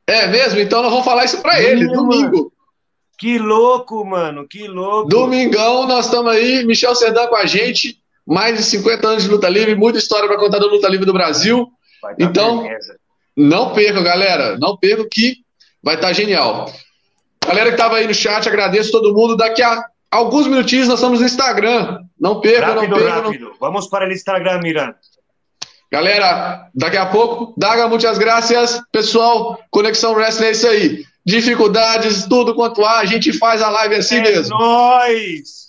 É mesmo? Então nós vamos falar isso para ele, domingo. Mano. Que louco, mano, que louco. Domingão, nós estamos aí, Michel Serdan com a gente. Mais de 50 anos de luta livre, muita história para contar da luta livre do Brasil. Então, não perca, galera. Não perca que vai estar tá genial. Galera que estava aí no chat, agradeço todo mundo. Daqui a alguns minutinhos nós estamos no Instagram. Não perca, rápido, não perca. Rápido. Não... Vamos para o Instagram, Miranda. Galera, daqui a pouco, Daga, muitas graças. Pessoal, Conexão Wrestling é isso aí. Dificuldades, tudo quanto há, a gente faz a live assim é mesmo. Nós!